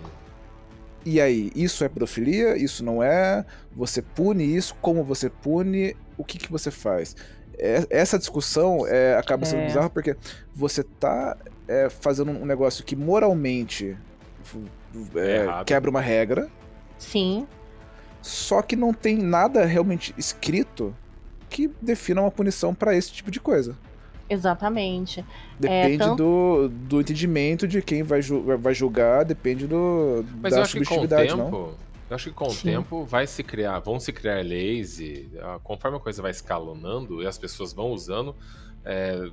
E aí, isso é pedofilia? Isso não é? Você pune isso? Como você pune? O que, que você faz? É- Essa discussão é, acaba sendo É. bizarra porque você tá é, fazendo um negócio que moralmente é, É quebra uma regra, Sim, só que não tem nada realmente escrito que defina uma punição pra esse tipo de coisa. Exatamente. Depende tanto- do, do entendimento de quem vai, ju- vai julgar, depende do, Mas da eu acho que com o subjetividade, tempo, não? eu acho que com o Sim. tempo vai se criar, vão se criar leis e ah, conforme a coisa vai escalonando e as pessoas vão usando, é,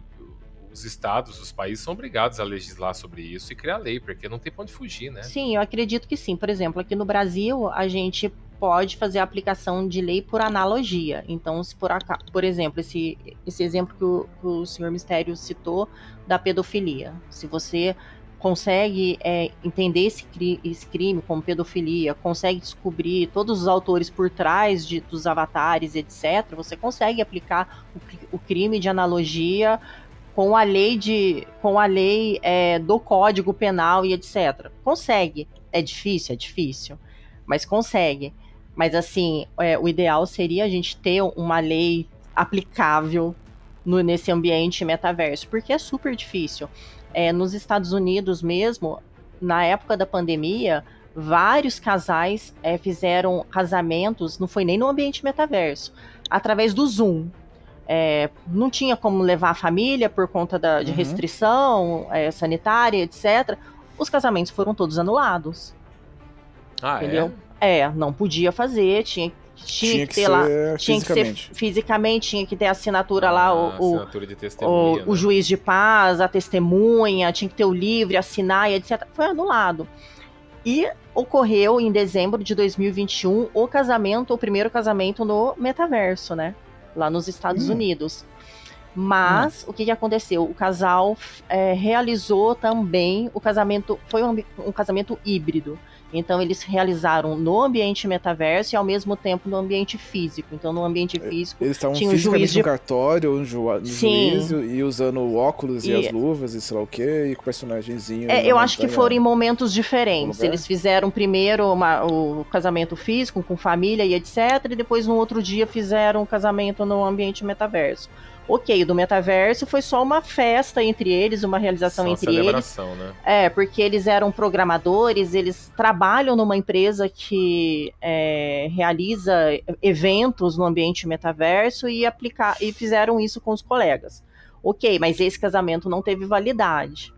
os estados, os países são obrigados a legislar sobre isso e criar lei, porque não tem pra onde fugir, né? Sim, eu acredito que sim. Por exemplo, aqui no Brasil, a gente pode fazer a aplicação de lei por analogia. Então, se por, aca- por exemplo, esse, esse exemplo que o, que o senhor Mistério citou da pedofilia. Se você consegue é, entender esse, esse crime como pedofilia, consegue descobrir todos os autores por trás de- dos avatares, etc., você consegue aplicar o, o crime de analogia com a lei de com a lei é, do Código Penal e etc. Consegue. É difícil, é difícil, mas consegue. Mas assim, é, o ideal seria a gente ter uma lei aplicável no- nesse ambiente metaverso, porque é super difícil. É, nos Estados Unidos mesmo, na época da pandemia, vários casais é, fizeram casamentos, não foi nem no ambiente metaverso, através do Zoom. É, não tinha como levar a família por conta da, de Uhum. restrição é, sanitária, etc. Os casamentos foram todos anulados, Ah, entendeu? É, não podia fazer, tinha, tinha, Tinha que que ter lá, ser tinha que ser fisicamente. tinha que ter a assinatura lá, Ah, o, o, assinatura de o, testemunha. o né? juiz de paz, a testemunha, tinha que ter o livre, assinar e etc. Foi anulado. E ocorreu em dezembro de 2021 o casamento, o primeiro casamento no metaverso, né? Lá nos Estados Hum. Unidos. Mas o que, que aconteceu? O casal é, realizou também o casamento, foi um, um casamento híbrido. Então eles realizaram no ambiente metaverso e ao mesmo tempo no ambiente físico. Então no ambiente físico Eles estavam tinha o juiz fisicamente de no cartório, no, ju no Sim. juízo, e usando óculos e, E- as luvas e sei lá o que, e com o personagemzinho. É, eu acho que foram em momentos diferentes. Eles fizeram primeiro uma- o casamento físico com família e etc. E depois no outro dia fizeram o casamento no ambiente metaverso. Ok, o do metaverso foi só uma festa entre eles, uma realização Só entre eles. celebração, né? É, porque eles eram programadores, eles trabalham numa empresa que é, realiza eventos no ambiente metaverso e, aplicar, e fizeram isso com os colegas. Ok, mas esse casamento não teve validade.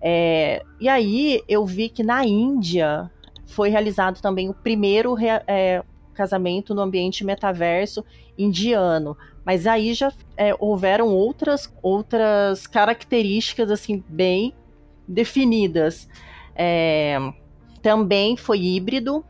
É, e aí eu vi que na Índia foi realizado também o primeiro é, casamento no ambiente metaverso indiano. Mas aí já é, houveram outras, outras características assim bem definidas. É, também foi híbrido.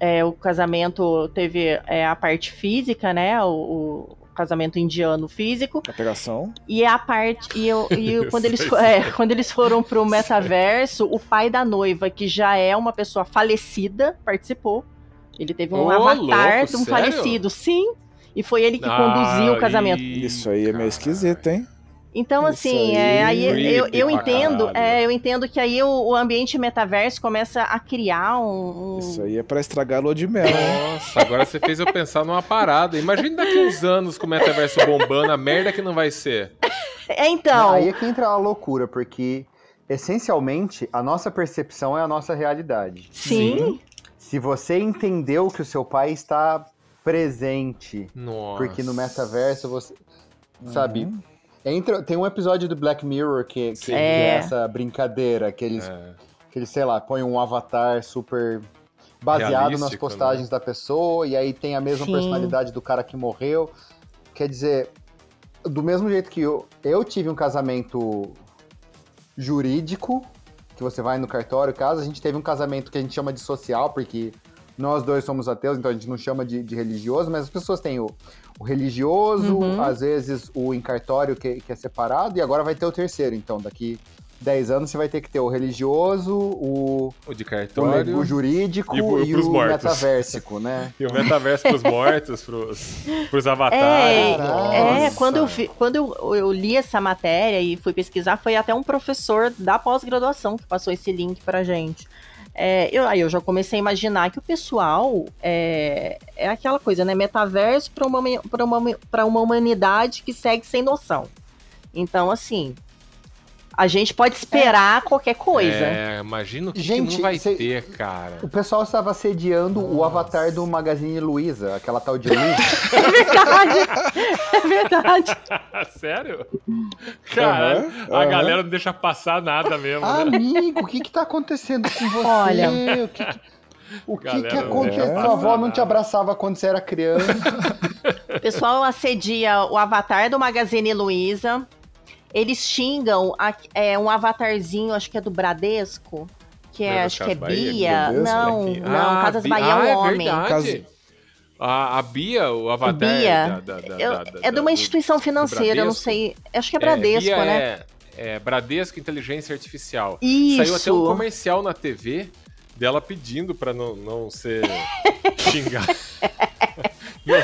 É, o casamento teve é, a parte física, né? O, o casamento indiano físico. A pegação. E a parte. E, eu, e eu- quando, eles, é, quando eles foram pro metaverso, o pai da noiva, que já é uma pessoa falecida, participou. Ele teve um Ô, avatar louco, de um sério? falecido, sim. E foi ele que Ah, conduziu o casamento. Isso aí é meio esquisito, hein? Então, Isso assim, aí, é, aí eu, eu entendo, é, eu entendo que aí o, o ambiente metaverso começa a criar um. Isso aí é pra estragar a lua de mel? Nossa, agora você fez eu pensar numa parada. Imagina daqui uns anos com o metaverso bombando, a merda que não vai ser. É, então. Aí é que entra a loucura, porque essencialmente a nossa percepção é a nossa realidade. sim. Se você entendeu que o seu pai está presente, Nossa. porque no metaverso você. Sabe? Uhum. Entra, tem um episódio do Black Mirror que, que, é. Essa brincadeira, que eles, É. que eles, sei lá, põem um avatar super baseado nas Realístico, postagens da pessoa, e aí tem a mesma Sim. personalidade do cara que morreu. Quer dizer, do mesmo jeito que eu, eu tive um casamento jurídico, que você vai no cartório, caso a gente teve um casamento que a gente chama de social, porque nós dois somos ateus, então a gente não chama de, de religioso, mas as pessoas têm o, o religioso, Uhum. às vezes o em cartório que, que é separado, e agora vai ter o terceiro. Então, daqui 10 anos você vai ter que ter o religioso, o, O de o, cartório. o jurídico E e, o- pros o mortos. metaversico, né? E o metaverso pros mortos, pros, pros É, avatares. É Nossa. quando, eu, vi- quando eu, eu li essa matéria e fui pesquisar, foi até um professor da pós-graduação que passou esse link pra gente. É, eu, aí eu já comecei a imaginar que o pessoal é, é aquela coisa, né? Metaverso para uma, uma, uma humanidade que segue sem noção. Então, assim, a gente pode esperar qualquer coisa. É, imagina o que, que Gente, não vai cê- ter, cara. O pessoal estava sediando o avatar do Magazine Luiza, aquela tal de Luiza. É verdade. É verdade. Sério? Caralho, Aham, a galera não deixa passar nada mesmo, né? Amigo, o que que tá acontecendo com você? Olha. O que que, o que, Galera, que não aconteceu? Sua avó não te abraçava quando você era criança. O pessoal assedia o avatar do Magazine Luiza. Eles xingam a- é, um avatarzinho, acho que é do Bradesco, que é, é acho que é Bahia, Bia. Bradesco? Não, Aqui. não, Ah, Casas Bahia é ah, um homem. verdade. Caso- A, a Bia, o avatar Bia. da- da- da- Eu- da- da- é de uma do- instituição financeira, eu não Bradesco? sei. Acho que é Bradesco, Bia né? É, é Bradesco Inteligência Artificial. Isso. Saiu até um comercial na TV dela pedindo pra não, não ser xingada.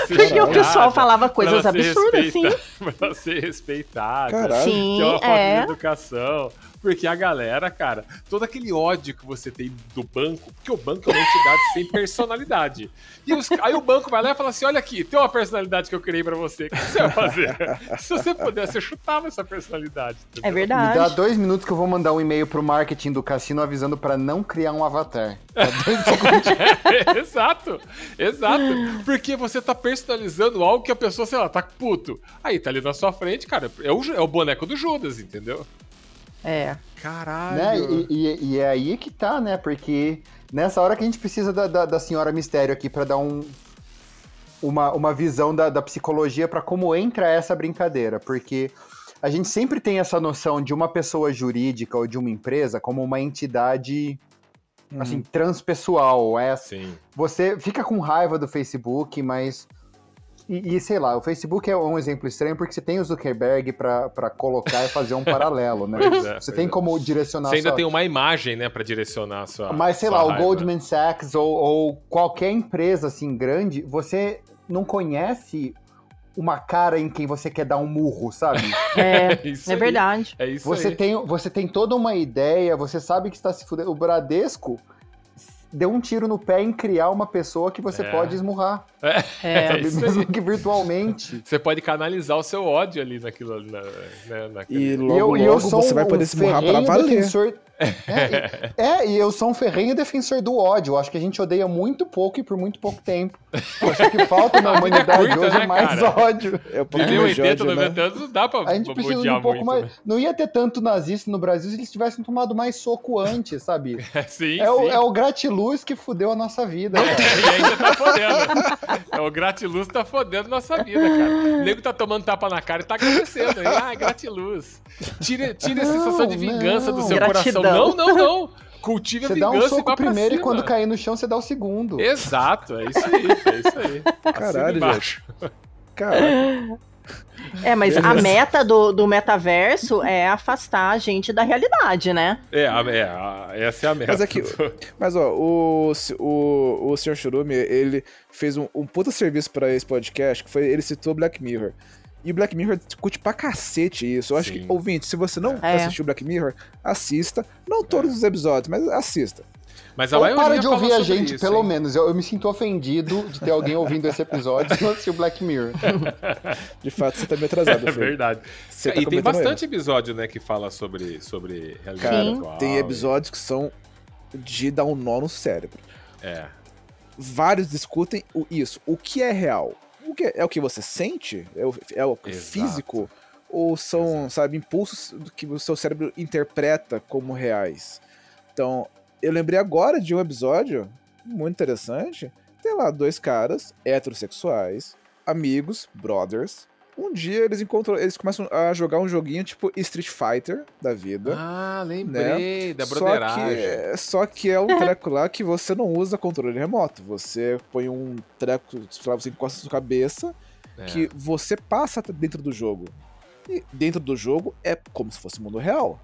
Porque o pessoal falava coisas absurdas, assim. Pra ela ser respeitada. Caralho. Sim, que é uma falta é. de educação. Porque a galera, cara, todo aquele ódio que você tem do banco, porque o banco é uma entidade sem personalidade. E os- aí o banco vai lá e fala assim: olha aqui, tem uma personalidade que eu criei pra você. O que você vai fazer? Se você pudesse, você chutava essa personalidade. É entendeu? Me dá verdade. dois minutos que eu vou mandar um e-mail pro marketing do cassino avisando pra não criar um avatar. Dois segundos. exato, exato. Porque você tá personalizando algo que a pessoa, sei lá, tá puto. Aí tá ali na sua frente, cara, é o, é o boneco do Judas, entendeu? É. Caralho. né? E, e- e é aí que tá, né? Porque nessa hora que a gente precisa da, da, da senhora mistério aqui pra dar um, uma, uma visão da, da psicologia pra como entra essa brincadeira. Porque a gente sempre tem essa noção de uma pessoa jurídica ou de uma empresa como uma entidade assim, transpessoal. É, Sim. você fica com raiva do Facebook, mas. E, e, sei lá, o Facebook é um exemplo estranho porque você tem o Zuckerberg pra pra colocar e fazer um paralelo, né? É, você tem é. como direcionar Você ainda sua- tem uma imagem, né, pra direcionar a sua. Mas sei sua lá, o raiva. Goldman Sachs ou, ou qualquer empresa assim grande, você não conhece uma cara em quem você quer dar um murro, sabe? É, Isso é aí. verdade. É isso Você aí. tem, você tem toda uma ideia, você sabe que está se fudendo. O Bradesco deu um tiro no pé em criar uma pessoa que você É. pode esmurrar, É. É sabe? isso mesmo que virtualmente. Você pode canalizar o seu ódio ali naquilo. Na, né, naquele- E logo, eu, e eu logo sou você vai um poder se murrar para valer. defensor. É, e- é, e eu sou um ferrenho defensor do ódio. Eu acho que a gente odeia muito pouco e por muito pouco tempo. Eu acho que falta na é humanidade curta, hoje né, mais cara? ódio. É um Viveu mais de 80, ódio, né? 90 anos, não dá pra, A gente precisa de um pouco muito, mais. né? Não ia ter tanto nazista no Brasil se eles tivessem tomado mais soco antes, sabe? sim, É o, sim. é o gratiluz que fudeu a nossa vida. cara. E ainda tá fodendo. É, o gratiluz tá fodendo nossa vida, cara. O nego tá tomando tapa na cara e tá agradecendo. Aí, ah, gratiluz. Tire, tire a sensação de vingança do não. seu Gratidão. coração. Não, não, não. Cultive a Você dá vingança um e soco vá pra primeiro e quando cair no chão você dá o segundo. Exato, é isso aí, é isso aí. Caralho, embaixo. Caraca. É, mas a Beleza. meta do, do metaverso é afastar a gente da realidade, né? É, a- é, a- essa é a meta. Mas é que- Mas, ó, o, o, o Sr. Churume, ele fez um, um puta serviço pra esse podcast, que foi, ele citou Black Mirror. E o Black Mirror curte pra cacete isso. Eu acho Sim. que, ouvinte, se você não É. assistiu Black Mirror, assista. Não todos os episódios, mas assista. Mas a Ou para de ouvir a gente, isso, pelo hein? menos. Eu, eu me sinto ofendido de ter alguém ouvindo esse episódio e não assistiu Black Mirror. De fato, você tá meio atrasado, É filho. verdade. Você tá e tem bastante episódio, né, que fala sobre, sobre realidade Cara, atual. tem e- episódios que são de dar um nó no cérebro. É. Vários discutem o, isso. O que é real? O que é, o que você sente? É o, é o Exato. físico? Ou são, sabe, impulsos que o seu cérebro interpreta como reais? Então, eu lembrei agora de um episódio muito interessante. Tem lá dois caras heterossexuais, amigos, brothers. Um dia eles encontram, eles começam a jogar um joguinho tipo Street Fighter da vida. Ah, lembrei da Só broderagem. que, só que é um treco lá que você não usa controle remoto. Você põe um treco, sei lá, você encosta na sua cabeça, É. que você passa dentro do jogo. E dentro do jogo é como se fosse mundo real.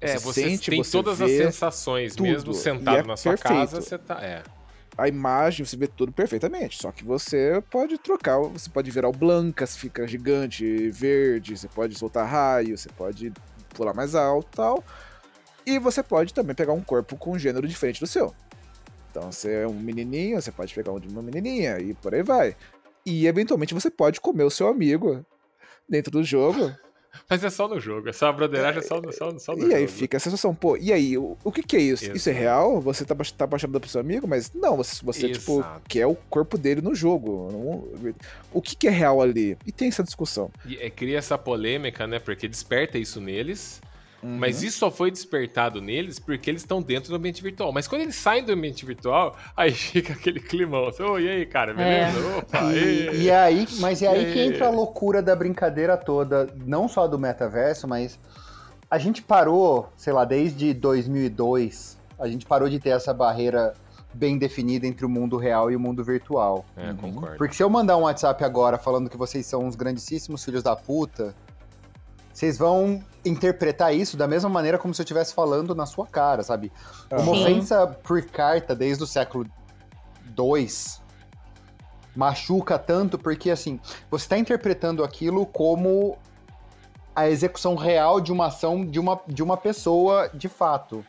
É, você você sente, tem você todas as sensações, tudo. mesmo E sentado é na sua perfeito. casa, você tá. É. A imagem, você vê tudo perfeitamente. Só que você pode trocar, você pode virar o Blancas, fica gigante, verde, você pode soltar raio, você pode pular mais alto e tal. E você pode também pegar um corpo com um gênero diferente do seu. Então, você é um menininho, você pode pegar um de uma menininha e por aí vai. E eventualmente você pode comer o seu amigo dentro do jogo. Mas é só no jogo, essa broderagem é só, no- só, só no E aí jogo. fica a sensação, pô, e aí, o, o que que é isso? Isso é Exato. real? Você tá, tá apaixonado pelo seu amigo? Mas não, você, você tipo, Exato. quer o corpo dele no jogo. O que que é real ali? E tem essa discussão. E é, cria essa polêmica, né? Porque desperta isso neles. Uhum. Mas isso só foi despertado neles porque eles estão dentro do ambiente virtual. Mas quando eles saem do ambiente virtual, aí fica aquele climão. Assim, Ô, e aí, cara, beleza? Opa, e, E, e aí, mas é aí que entra a loucura da brincadeira toda, não só do metaverso, mas a gente parou, sei lá, desde 2002 A gente parou de ter essa barreira bem definida entre o mundo real e o mundo virtual. É, concordo. Porque se eu mandar um WhatsApp agora falando que vocês são uns grandíssimos filhos da puta, vocês vão interpretar isso da mesma maneira como se eu estivesse falando na sua cara, sabe? Uma Sim. ofensa por carta desde o século II machuca tanto porque, assim, você está interpretando aquilo como a execução real de uma ação de uma, de uma pessoa de fato.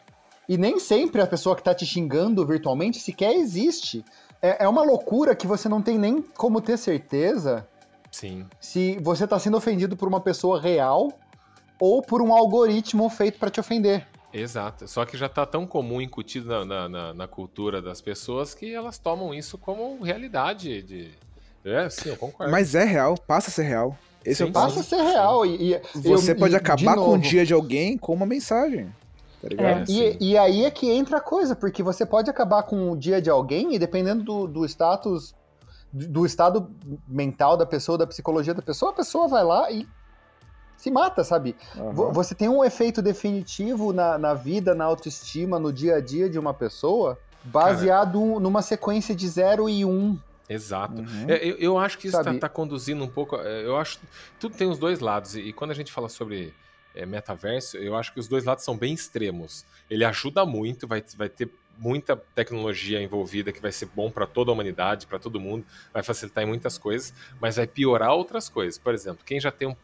E nem sempre a pessoa que tá te xingando virtualmente sequer existe. É, é uma loucura que você não tem nem como ter certeza Sim. se você tá sendo ofendido por uma pessoa real ou por um algoritmo feito para te ofender. Exato. Só que já tá tão comum, incutido na, na, na- na cultura das pessoas, que elas tomam isso como realidade. De... É, sim, eu concordo. Mas é real, passa a ser real. Esse é o Sim, ponto. Passa a ser real. E, e- Você eu- pode e, acabar com o dia de alguém com uma mensagem. Tá ligado? É, sim. E, e aí é que entra a coisa, porque você pode acabar com o dia de alguém e dependendo do, do status, do do estado mental da pessoa, da psicologia da pessoa, a pessoa vai lá e se mata, sabe? Vo- Você tem um efeito definitivo na, na vida, na autoestima, no dia a dia de uma pessoa, baseado numa sequência de 0 e 1. Um. Exato. Uhum. É, eu, eu acho que isso está conduzindo um pouco. é, Eu acho tudo tem os dois lados. E, e quando a gente fala sobre é, metaverso, eu acho que os dois lados são bem extremos. Ele ajuda muito, vai, vai ter muita tecnologia envolvida que vai ser bom para toda a humanidade, para todo mundo, vai facilitar em muitas coisas, mas vai piorar outras coisas. Por exemplo, quem já tem um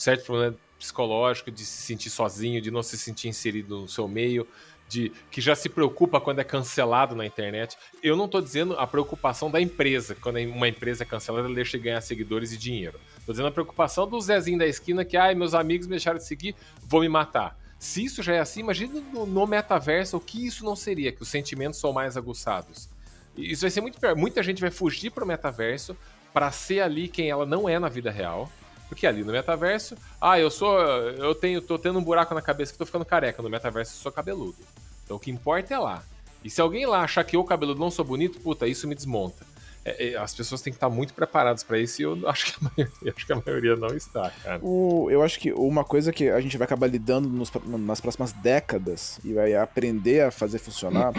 certo problema psicológico de se sentir sozinho, de não se sentir inserido no seu meio, de que já se preocupa quando é cancelado na internet. Eu não estou dizendo a preocupação da empresa, quando uma empresa é cancelada, ela deixa de ganhar seguidores e dinheiro. Estou dizendo a preocupação do Zezinho da esquina que, ai, meus amigos me deixaram de seguir, vou me matar. Se isso já é assim, imagina no, no metaverso o que isso não seria, que os sentimentos são mais aguçados. Isso vai ser muito pior. Muita gente vai fugir pro metaverso para ser ali quem ela não é na vida real. Porque ali no metaverso, ah, eu sou. Eu tenho, tô tendo um buraco na cabeça que tô ficando careca. No metaverso eu sou cabeludo. Então o que importa é lá. E se alguém lá achar que eu, cabeludo, não sou bonito, puta, isso me desmonta. É, é, as pessoas têm que estar muito preparadas para isso e eu acho que, a maioria, acho que a maioria não está, cara. O- eu acho que uma coisa que a gente vai acabar lidando nos- nas próximas décadas e vai aprender a fazer funcionar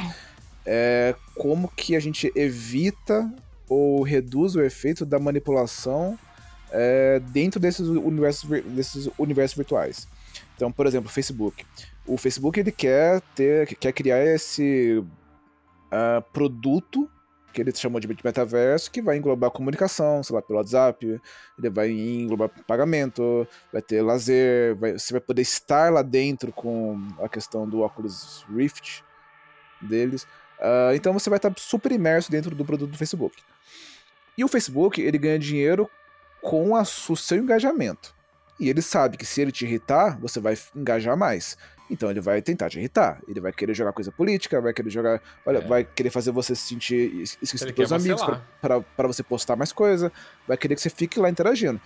é como que a gente evita ou reduz o efeito da manipulação é, dentro desses universos, desses universos virtuais. Então, por exemplo, o Facebook. O Facebook ele quer ter, quer criar esse ah, produto que ele chamou de metaverso, que vai englobar comunicação, sei lá, pelo WhatsApp, ele vai englobar pagamento, vai ter lazer, vai- você vai poder estar lá dentro com a questão do Oculus Rift deles. Ah, então você vai estar super imerso dentro do produto do Facebook. E o Facebook, ele ganha dinheiro com a, o seu engajamento. E ele sabe que se ele te irritar, você vai engajar mais. Então ele vai tentar te irritar. Ele vai querer jogar coisa política, vai querer jogar. Olha, É. vai querer fazer você se sentir es- esquecido pelos quer amigos, pra você postar mais coisa, vai querer que você fique lá interagindo.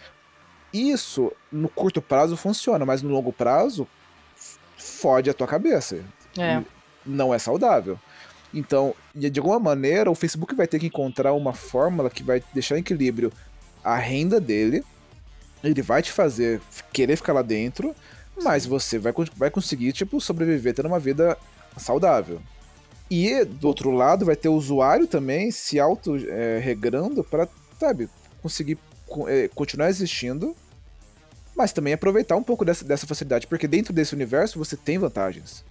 Isso, no curto prazo, funciona, mas no longo prazo, fode a tua cabeça. É. Não é saudável. Então, de alguma maneira, o Facebook vai ter que encontrar uma fórmula que vai deixar em equilíbrio a renda dele. Ele vai te fazer querer ficar lá dentro, mas você vai, vai conseguir, tipo, sobreviver tendo uma vida saudável. E, do outro lado, vai ter o usuário também se auto-regrando para, sabe, conseguir co- eh, continuar existindo, mas também aproveitar um pouco dessa, dessa facilidade, porque dentro desse universo você tem vantagens.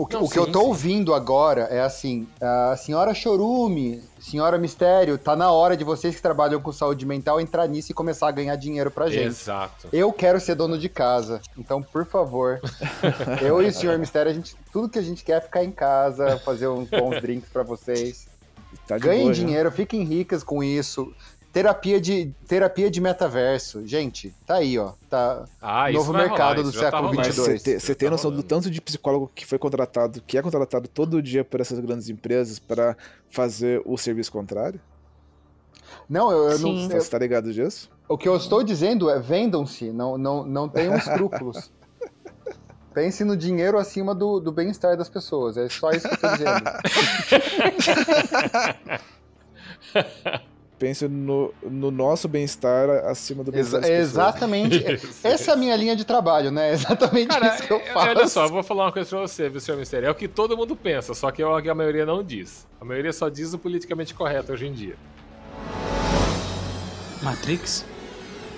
O que, Não, o que sim, eu tô sim. ouvindo agora é assim, a senhora Chorume, senhora Mistério, tá na hora de vocês que trabalham com saúde mental entrar nisso e começar a ganhar dinheiro pra gente. Exato. Eu quero ser dono de casa, então, por favor, eu e o senhor Mistério, a gente, tudo que a gente quer é ficar em casa, fazer uns bons drinks pra vocês. Tá Ganhem boa, já. dinheiro, fiquem ricas com isso. Terapia de, terapia de metaverso. Gente, tá aí, ó. Tá, Ah, Novo mercado rolar, do tá século. Mas 22. você te- você tem Tá noção do rolando. tanto de psicólogo que foi contratado, que é contratado todo dia por essas grandes empresas para fazer o serviço contrário? Não, eu, eu não. Eu- Você tá ligado disso? o que eu estou dizendo é vendam-se, não, não, não tenham escrúpulos. Pense no dinheiro acima do, do bem-estar das pessoas. É só isso que eu tô dizendo. pense no, no nosso bem-estar acima do bem-estar Exa- exatamente. Essa é a minha linha de trabalho, né? Exatamente Cara, isso que eu é- faço. olha só, eu vou falar uma coisa pra você, viu, senhor Mistério? É o que todo mundo pensa, só que é o que a maioria não diz. A maioria só diz o politicamente correto hoje em dia. Matrix?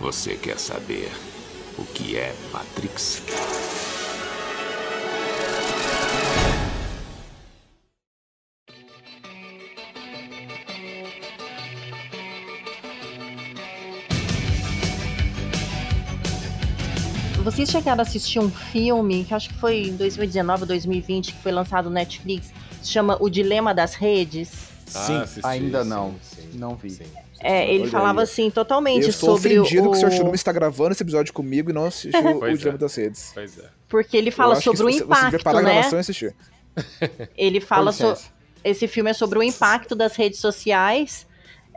Você quer saber o que é Matrix? Vocês chegaram a assistir um filme, que acho que foi em 2019 ou 2020, que foi lançado no Netflix, se chama O Dilema das Redes? Sim, Ah, assisti, ainda sim, não. sim, Não vi. sim. É, ele Olha falava aí. assim, totalmente Eu estou sobre ofendido o... que o Sr. Churume está gravando esse episódio comigo e não assistiu o Dilema é. das Redes. Pois é. Porque ele Eu fala sobre o você- Você impacto, parar a né? gravação e assistir. Ele fala sobre... Esse filme é sobre o impacto das redes sociais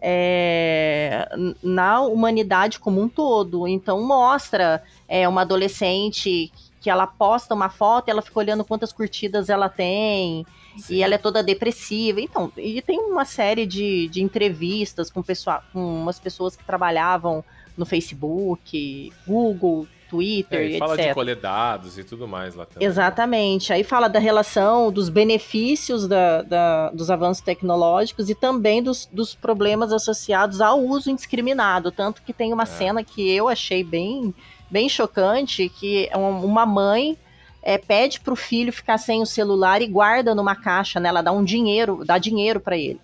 é, na humanidade como um todo. Então mostra é, uma adolescente que ela posta uma foto e ela fica olhando quantas curtidas ela tem. E ela é toda depressiva. Então, e tem uma série de, de entrevistas com, pessoa, com umas pessoas que trabalhavam no Facebook, Google, Twitter, É, e fala de etc. colher dados e tudo mais lá também. Exatamente. Aí fala da relação, dos benefícios da- da- dos avanços tecnológicos e também dos, dos problemas associados ao uso indiscriminado. Tanto que tem uma É. cena que eu achei bem, bem chocante, que é um- uma mãe é, pede pro filho ficar sem o celular e guarda numa caixa, né? Ela dá um dinheiro, dá dinheiro para ele.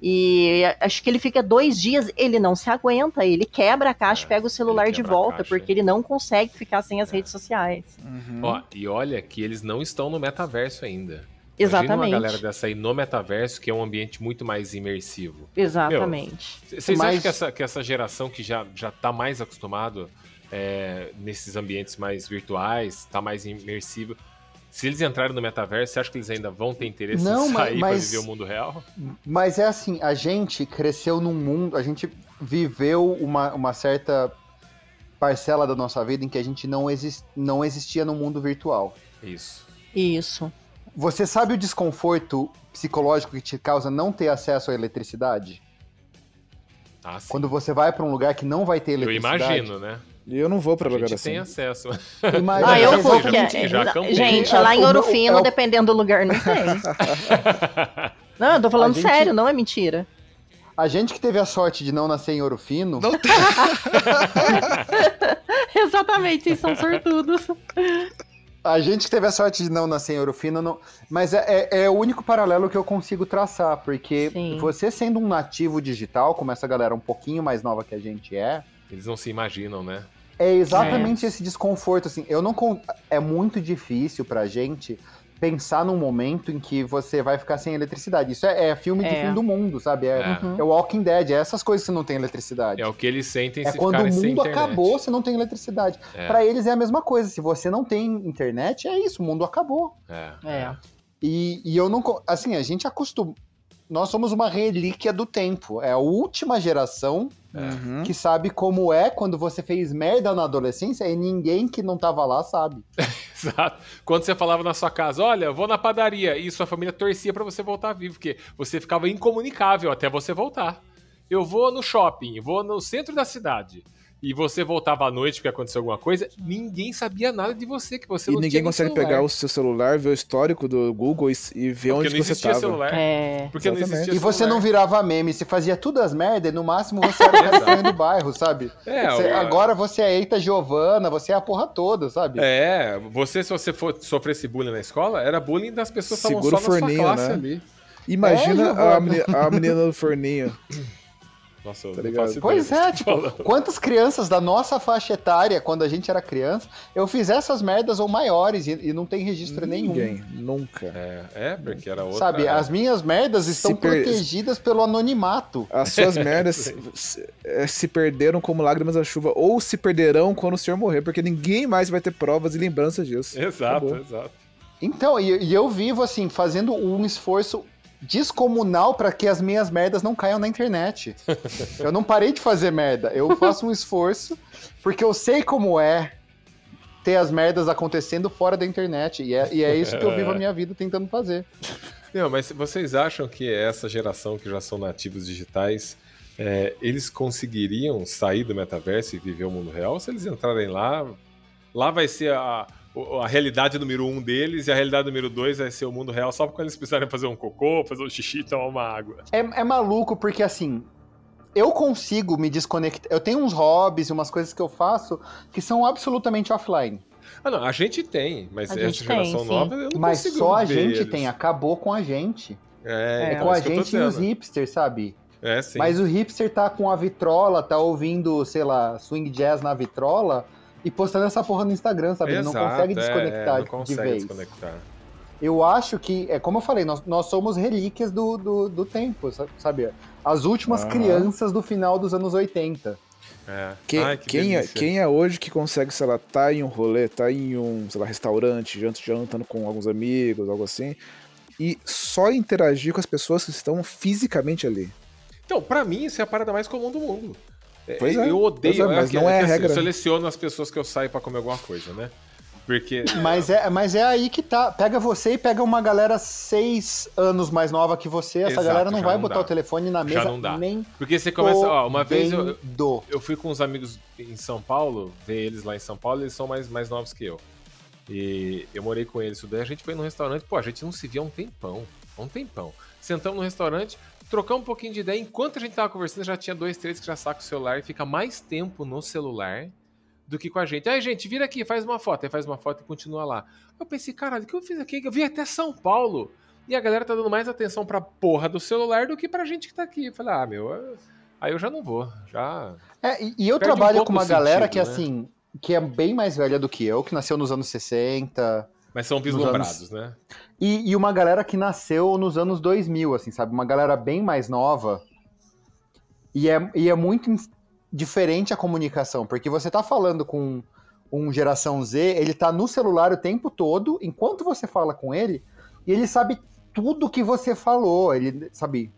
E acho que ele fica dois dias, ele não se aguenta, ele quebra a caixa, É, pega o celular de volta, caixa. porque ele não consegue ficar sem as É. redes sociais. Uhum. Ó, e olha que eles não estão no metaverso ainda. Imagina Exatamente. uma galera dessa aí no metaverso, que é um ambiente muito mais imersivo. Exatamente. Vocês Mas- acham que essa, que essa geração que já, já tá mais acostumado é, nesses ambientes mais virtuais, tá mais imersivo, se eles entrarem no metaverso, você acha que eles ainda vão ter interesse Não, em mas- sair pra mas- viver o mundo real? Mas é assim, a gente cresceu num mundo, a gente viveu uma, uma certa parcela da nossa vida em que a gente não, exis, não existia no mundo virtual. Isso. Isso. Você sabe o desconforto psicológico que te causa não ter acesso à eletricidade? Ah, sim. Quando você vai pra um lugar que não vai ter Eu eletricidade. imagino, né? E eu não vou pra A lugar gente assim. tem acesso. Imagina, Ah, eu vou, porque. Gente, É, lá em o meu- Ouro Fino, é dependendo do lugar, não tem. Não, eu tô falando gente- sério, não é mentira. A gente que teve a sorte de não nascer em Ouro Fino, Não tem. Exatamente, vocês são sortudos. a gente que teve a sorte de não nascer em Ouro Fino, não... mas é, é- é o único paralelo que eu consigo traçar, porque Sim. você sendo um nativo digital, como essa galera um pouquinho mais nova que a gente é, Eles não se imaginam, né? É exatamente esse desconforto, assim, eu não... É muito difícil pra gente pensar num momento em que você vai ficar sem eletricidade. Isso é, é filme de É. fim do mundo, sabe? É, É. Uhum. é Walking Dead, é essas coisas que você não tem eletricidade. É o que eles sentem É se quando o mundo acabou, você não tem eletricidade. É, Pra eles é a mesma coisa. Se você não tem internet, é isso, o mundo acabou. é, É. E, e eu não. Assim, a gente acostuma. Nós somos uma relíquia do tempo. É a última geração Uhum. que sabe como é quando você fez merda na adolescência e ninguém que não tava lá sabe. Exato. Quando você falava na sua casa, olha, vou na padaria, e sua família torcia pra você voltar vivo, porque você ficava incomunicável até você voltar. Eu vou no shopping, vou no centro da cidade. E você voltava à noite porque aconteceu alguma coisa, ninguém sabia nada de você, que você E não ninguém consegue celular. pegar o seu celular, ver o histórico do Google e, e ver Porque onde não você existia tava. celular. É. Porque não Exatamente. existia E você celular. não virava meme, você fazia tudo as merdas e no máximo você era o do bairro, sabe? É, Você- o- agora você é Eita Giovana, você é a porra toda, sabe? É, você, se você for, sofresse bullying na escola, era bullying das pessoas que estavam só na sua classe né? ali. Imagina É, a, menina, a menina do forninho. Nossa, eu Tá ligado? Pois é, tá tipo, falando. quantas crianças da nossa faixa etária, quando a gente era criança, eu fiz essas merdas ou maiores e, e não tem registro nenhum. Ninguém, nunca. É, é, porque era outra... Sabe, as minhas merdas estão per- protegidas pelo anonimato. As suas merdas se, eh, se perderam como lágrimas da chuva, ou se perderão quando o senhor morrer, porque ninguém mais vai ter provas e lembranças disso. Exato, Acabou. exato. Então, e, e eu vivo assim, fazendo um esforço descomunal para que as minhas merdas não caiam na internet. eu não parei de fazer merda, eu faço um esforço porque eu sei como é ter as merdas acontecendo fora da internet. E é, e é isso que eu vivo a minha vida tentando fazer. Não, mas vocês acham que essa geração que já são nativos digitais é, eles conseguiriam sair do metaverso e viver o mundo real? Se eles entrarem lá, lá vai ser a, a realidade número um deles e a realidade número dois vai ser o mundo real só quando eles precisarem fazer um cocô, fazer um xixi e tomar uma água. É, é maluco porque assim, eu consigo me desconectar. Eu tenho uns hobbies e umas coisas que eu faço que são absolutamente offline. Ah, não, a gente tem, mas A essa gente tem, geração sim. nova eu não Mas só a gente eles. tem, acabou com a gente. É, É, então, com a gente e os hipsters, sabe? É, sim. Mas o hipster tá com a vitrola, tá ouvindo, sei lá, swing jazz na vitrola e postando essa porra no Instagram, sabe? Ele não Exato, consegue é, desconectar é, não de consegue vez. desconectar. Eu acho que, é como eu falei, nós, nós somos relíquias do, do, do tempo, sa- sabe? As últimas crianças do final dos anos 80. É. Quem, Ai, que quem, é, quem é hoje que consegue, sei lá, tá em um rolê, tá em um, sei lá, restaurante, jant- jantando com alguns amigos, algo assim, e só interagir com as pessoas que estão fisicamente ali. Então, pra mim, isso é a parada mais comum do mundo. É, Pois é, eu odeio, pois é, mas que- não é assim, regra. Eu seleciono as pessoas que eu saio pra comer alguma coisa, né? Porque. Mas é, mas é aí que tá. Pega você e pega uma galera seis anos mais nova que você. Essa Exato, galera não já vai não botar dá. o telefone na Já mesa não dá. nem Porque você começa. Ó, uma vez eu, eu- eu fui com uns amigos em São Paulo, ver eles lá em São Paulo, eles são mais, mais novos que eu. E eu morei com eles, daí a gente foi num restaurante, pô, a gente não se via há um tempão. há Um tempão. Sentamos no restaurante, trocamos um pouquinho de ideia. Enquanto a gente tava conversando, já tinha dois, três que já sacam o celular e fica mais tempo no celular do que com a gente. Aí, gente, vira aqui, faz uma foto. Aí faz uma foto e continua lá. Eu pensei, caralho, o que eu fiz aqui? Eu vim até São Paulo. E a galera tá dando mais atenção pra porra do celular do que pra gente que tá aqui. Eu falei, ah, meu, eu- aí eu já não vou. Já. É, e, e eu Perde um trabalho pouco com uma galera sentido, que, né? assim, que é bem mais velha do que eu, que nasceu nos anos 60. Mas são vislumbrados, né? E, e uma galera que nasceu nos anos 2000, assim, sabe? Uma galera bem mais nova. E é, e é muito diferente a comunicação, porque você tá falando com um geração Z, ele tá no celular o tempo todo, enquanto você fala com ele, e ele sabe tudo que você falou, ele sabe.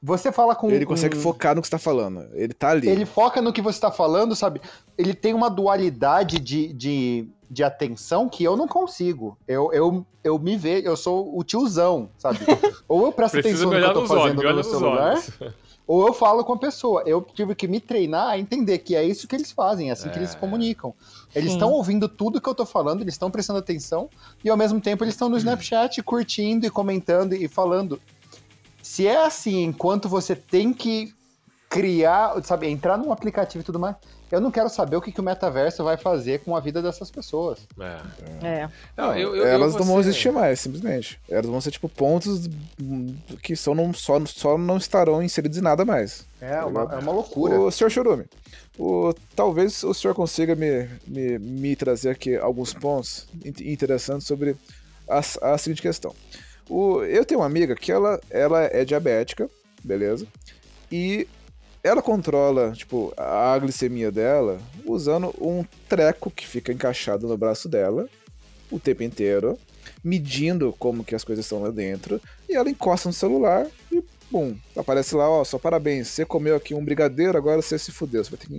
Você fala com Ele consegue com- focar no que você tá falando. Ele tá ali. ele foca no que você tá falando, sabe? Ele tem uma dualidade de, de, de atenção que eu não consigo. Eu, eu, eu me vejo, eu sou o tiozão, sabe? Ou eu presto atenção no que eu tô olhos, fazendo me no celular, olhos. ou eu falo com a pessoa. Eu tive que me treinar a entender que é isso que eles fazem, é assim que eles se É. comunicam. Eles estão ouvindo tudo que eu tô falando, eles estão prestando atenção, e ao mesmo tempo eles estão no Snapchat curtindo e comentando e falando. Se é assim, enquanto você tem que criar, sabe, entrar num aplicativo e tudo mais, eu não quero saber o que, que o metaverso vai fazer com a vida dessas pessoas. É. É. Não, Não, eu- eu- elas eu não vão ser- existir mais, simplesmente. Elas vão ser tipo pontos que só não, só, só não estarão inseridos em nada mais. É uma, é uma loucura. O senhor Chorume, o, talvez o senhor consiga me, me, me trazer aqui alguns pontos in- interessantes sobre a, a seguinte questão. O, eu tenho uma amiga que ela, ela é diabética, beleza? E ela controla, tipo, a glicemia dela usando um treco que fica encaixado no braço dela o tempo inteiro, medindo como que as coisas estão lá dentro, e ela encosta no celular e Bum, aparece lá, ó, só parabéns, você comeu aqui um brigadeiro, agora você se fudeu, você vai ter que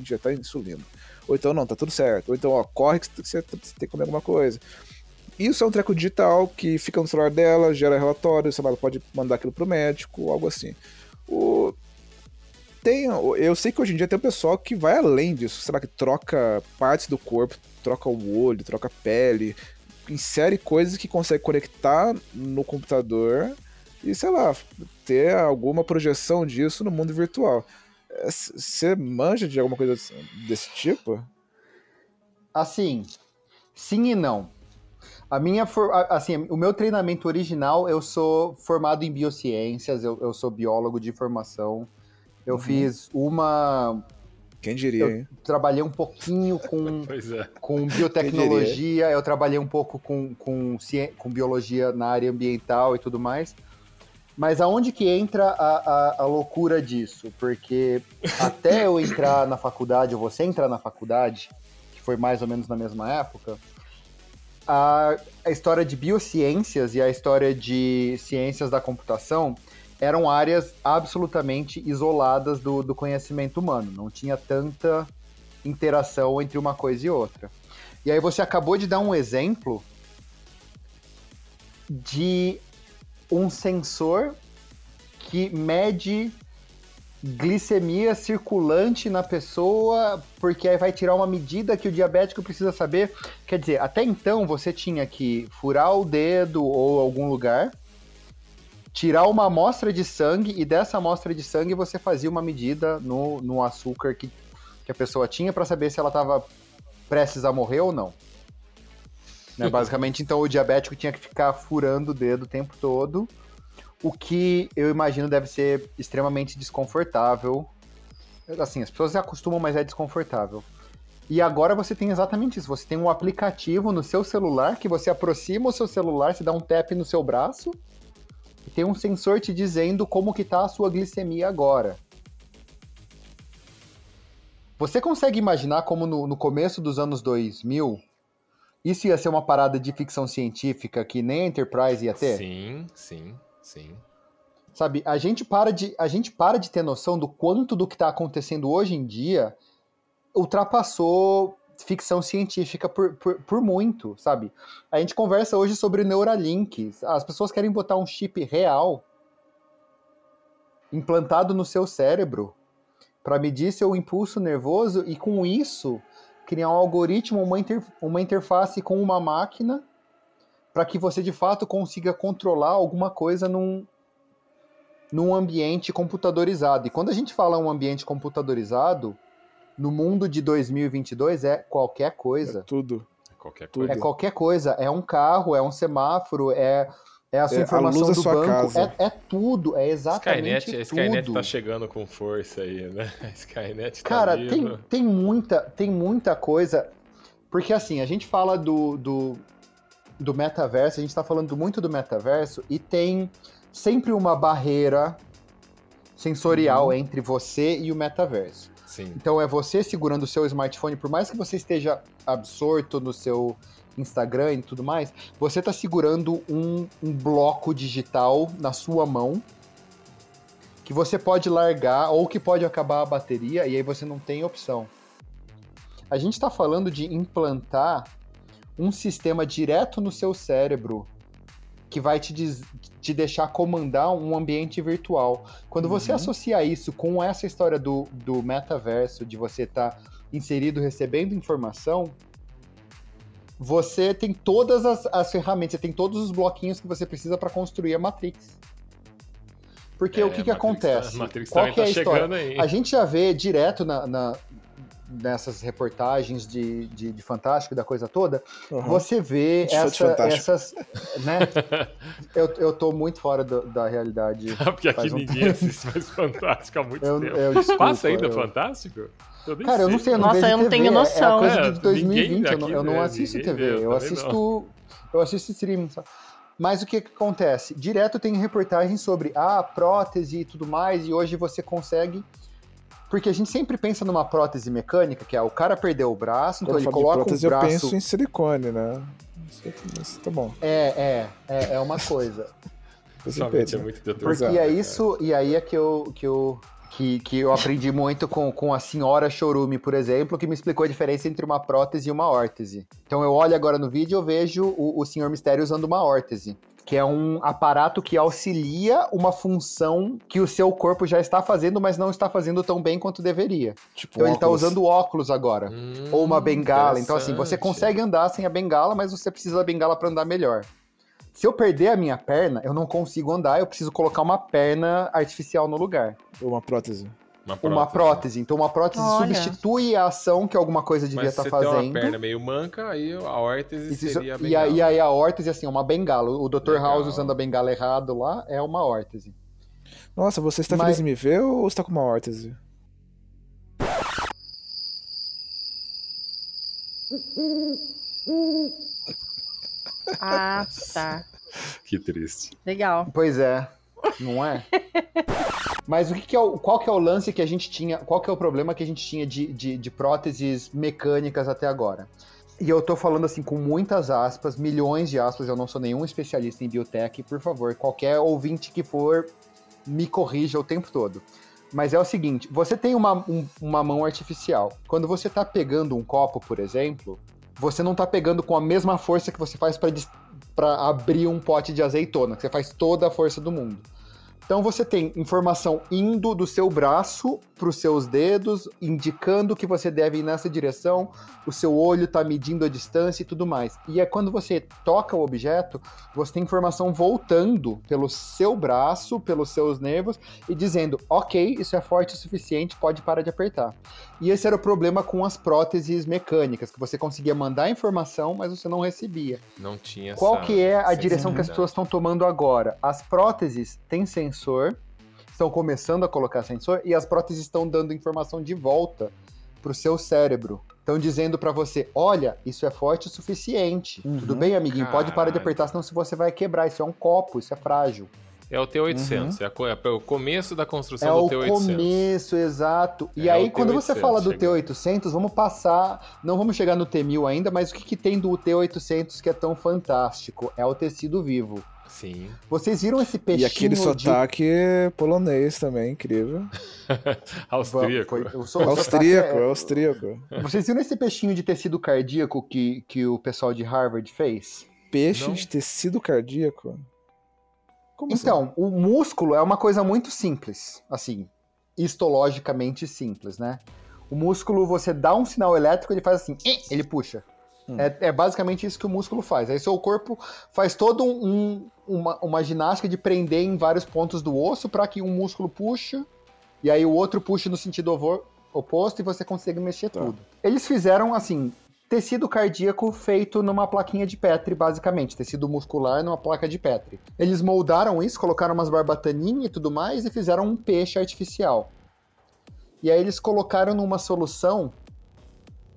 injetar insulina. Ou então, não, tá tudo certo. Ou então, ó, corre que você tem que comer alguma coisa. Isso é um treco digital que fica no celular dela, gera relatório, sei lá, ela pode mandar aquilo pro médico, algo assim. O... Tem, eu sei que hoje em dia tem um pessoal que vai além disso, sei lá, que troca partes do corpo, troca o olho, troca a pele, insere coisas que consegue conectar no computador e, sei lá, ter alguma projeção disso no mundo virtual. Você manja de alguma coisa desse, tipo? Assim, sim e não. A minha, for- assim, o meu treinamento original, eu sou formado em biociências, eu, eu sou biólogo de formação. Eu Uhum. fiz uma. Quem diria, Eu hein? trabalhei um pouquinho com, é. com biotecnologia, eu trabalhei um pouco com, com, com biologia na área ambiental e tudo mais. Mas aonde que entra a, a, a loucura disso? Porque até eu entrar na faculdade, ou você entrar na faculdade, que foi mais ou menos na mesma época, a, a história de biociências e a história de ciências da computação eram áreas absolutamente isoladas do, do conhecimento humano. Não tinha tanta interação entre uma coisa e outra. E aí você acabou de dar um exemplo de um sensor que mede glicemia circulante na pessoa, porque aí vai tirar uma medida que o diabético precisa saber. Quer dizer, até então você tinha que furar o dedo ou algum lugar, tirar uma amostra de sangue e dessa amostra de sangue você fazia uma medida no, no açúcar que, que a pessoa tinha para saber se ela estava prestes a morrer ou não. Né, basicamente, então o diabético tinha que ficar furando o dedo o tempo todo, o que eu imagino deve ser extremamente desconfortável. Assim, as pessoas se acostumam, mas é desconfortável. E agora você tem exatamente isso. Você tem um aplicativo no seu celular que você aproxima o seu celular, você dá um tap no seu braço tem um sensor te dizendo como que tá a sua glicemia agora. Você consegue imaginar como no, no começo dos anos 2000 isso ia ser uma parada de ficção científica que nem a Enterprise ia ter? Sim, sim, sim. Sabe, a gente para de, a gente para de ter noção do quanto do que está acontecendo hoje em dia ultrapassou ficção científica por, por, por muito, sabe? A gente conversa hoje sobre Neuralink. As pessoas querem botar um chip real implantado no seu cérebro para medir seu impulso nervoso e com isso criar um algoritmo, uma, inter, uma interface com uma máquina para que você de fato consiga controlar alguma coisa num, num ambiente computadorizado. E quando a gente fala um ambiente computadorizado, no mundo de 2022 é qualquer coisa. É tudo. Qualquer Tudo. É qualquer coisa. É um carro, é um semáforo, é, é a sua É a informação luz da do sua banco. casa. É, é tudo, é exatamente Skynet, a Skynet tudo. tá chegando com força aí, né? A Skynet tá Cara, viva. tem, tem, muita, tem muita coisa. Porque assim, a gente fala do, do, do metaverso, a gente tá falando muito do metaverso, e tem sempre uma barreira sensorial entre você e o metaverso. Sim. Então é você segurando o seu smartphone, por mais que você esteja absorto no seu Instagram e tudo mais, você está segurando um, um bloco digital na sua mão que você pode largar ou que pode acabar a bateria e aí você não tem opção. A gente está falando de implantar um sistema direto no seu cérebro que vai te, te deixar comandar um ambiente virtual. Quando você associa isso com essa história do, do metaverso, de você estar inserido recebendo informação, você tem todas as, as ferramentas, você tem todos os bloquinhos que você precisa para construir a Matrix. Porque É, o que, que Matrix tá- acontece? Matrix Qual que é a tá história? chegando aí. A gente já vê direto na, na- nessas reportagens de, de, de Fantástico, da coisa toda, Aham. você vê essa- essas. Né? eu, eu tô muito fora do- da realidade. Porque aqui um ninguém assiste mais Fantástico há muito Eu- tempo. eu- desculpa, Passa ainda eu- Fantástico? Eu Cara, eu não sei, eu não Nossa, vejo eu não TV, tenho é- noção. É, a coisa É, de 2020, eu não, eu não assisto TV, vê, eu assisto, eu assisto streaming, sabe? Mas o que, que acontece? Direto tem reportagens sobre ah, prótese e tudo mais, e hoje você consegue. Porque a gente sempre pensa numa prótese mecânica, que é o cara perdeu o braço, então Quando ele eu coloca prótese, o eu braço. penso em silicone, né? Isso, isso tá bom. É, é, é, é uma coisa. Esse Sua mente peito, é né? muito Exato. deturpada. E é isso, e aí é que eu, que eu, que, que eu aprendi muito com, com a senhora Chorume, por exemplo, que me explicou a diferença entre uma prótese e uma órtese. Então eu olho agora no vídeo e eu vejo o, o senhor Mistério usando uma órtese. Que é um aparato que auxilia uma função que o seu corpo já está fazendo, mas não está fazendo tão bem quanto deveria. Tipo, Então ele está usando óculos agora. Hum, ou uma bengala. Então, assim, você consegue andar sem a bengala, mas você precisa da bengala para andar melhor. Se eu perder a minha perna, eu não consigo andar, eu preciso colocar uma perna artificial no lugar. Uma prótese. Uma prótese. Então, uma prótese Olha. substitui a ação que alguma coisa devia Mas estar se você tem uma fazendo. perna meio manca, aí a órtese Isso- seria a e, bengala. aí, e aí a órtese, assim, é uma bengala. O Dr. Legal. House usando a bengala errado lá é uma órtese. Nossa, você está Mas- feliz em me ver ou está com uma órtese? Ah, tá. Que triste. Legal. Pois é, não é? Mas o que, que é o, qual que é o lance que a gente tinha, qual que é o problema que a gente tinha de, de, de próteses mecânicas até agora? E eu tô falando assim com muitas aspas, milhões de aspas, eu não sou nenhum especialista em biotech, por favor, qualquer ouvinte que for, me corrija o tempo todo. Mas é o seguinte, você tem uma, um- uma mão artificial. Quando você tá pegando um copo, por exemplo, você não tá pegando com a mesma força que você faz para abrir um pote de azeitona, que você faz toda a força do mundo. Então você tem informação indo do seu braço para os seus dedos, indicando que você deve ir nessa direção, o seu olho está medindo a distância e tudo mais. E é quando você toca o objeto, você tem informação voltando pelo seu braço, pelos seus nervos e dizendo: ok, isso é forte o suficiente, pode parar de apertar. E esse era o problema com as próteses mecânicas, que você conseguia mandar informação, mas você não recebia. Não tinha Qual que é a direção que as pessoas estão tomando agora? As próteses têm sensor, estão começando a colocar sensor, e as próteses estão dando informação de volta para o seu cérebro. Estão dizendo para você, olha, isso é forte o suficiente. Tudo bem, amiguinho? Pode parar de Caralho. apertar, senão se você vai quebrar. Isso é um copo, isso é frágil. É o T800, é, a co- é o começo da construção É do o T800. começo, exato. E É aí, o quando você T800 fala do chegando. T800, vamos passar. Não vamos chegar no T1000 ainda, mas o que, que tem do T800 que é tão fantástico? É o tecido vivo. Sim. Vocês viram esse E peixinho aquele de... sotaque polonês também, incrível. Austríaco. Foi- eu sou- o Austríaco, sotaque é- austríaco. Vocês viram esse peixinho de tecido cardíaco que, que o pessoal de Harvard fez? Peixe Não. de tecido cardíaco. Como assim? Então, o músculo é uma coisa muito simples, assim, histologicamente simples, né? O músculo, você dá um sinal elétrico, ele faz assim, ele puxa. Hum. É, é basicamente isso que o músculo faz. Aí seu corpo faz todo um, uma, uma ginástica de prender em vários pontos do osso para que um músculo puxe e aí o outro puxe no sentido oposto e você consiga mexer Tá. tudo. Eles fizeram assim. Tecido cardíaco feito numa plaquinha de Petri, basicamente. Tecido muscular numa placa de Petri. Eles moldaram isso, colocaram umas barbataninhas e tudo mais e fizeram um peixe artificial. E aí eles colocaram numa solução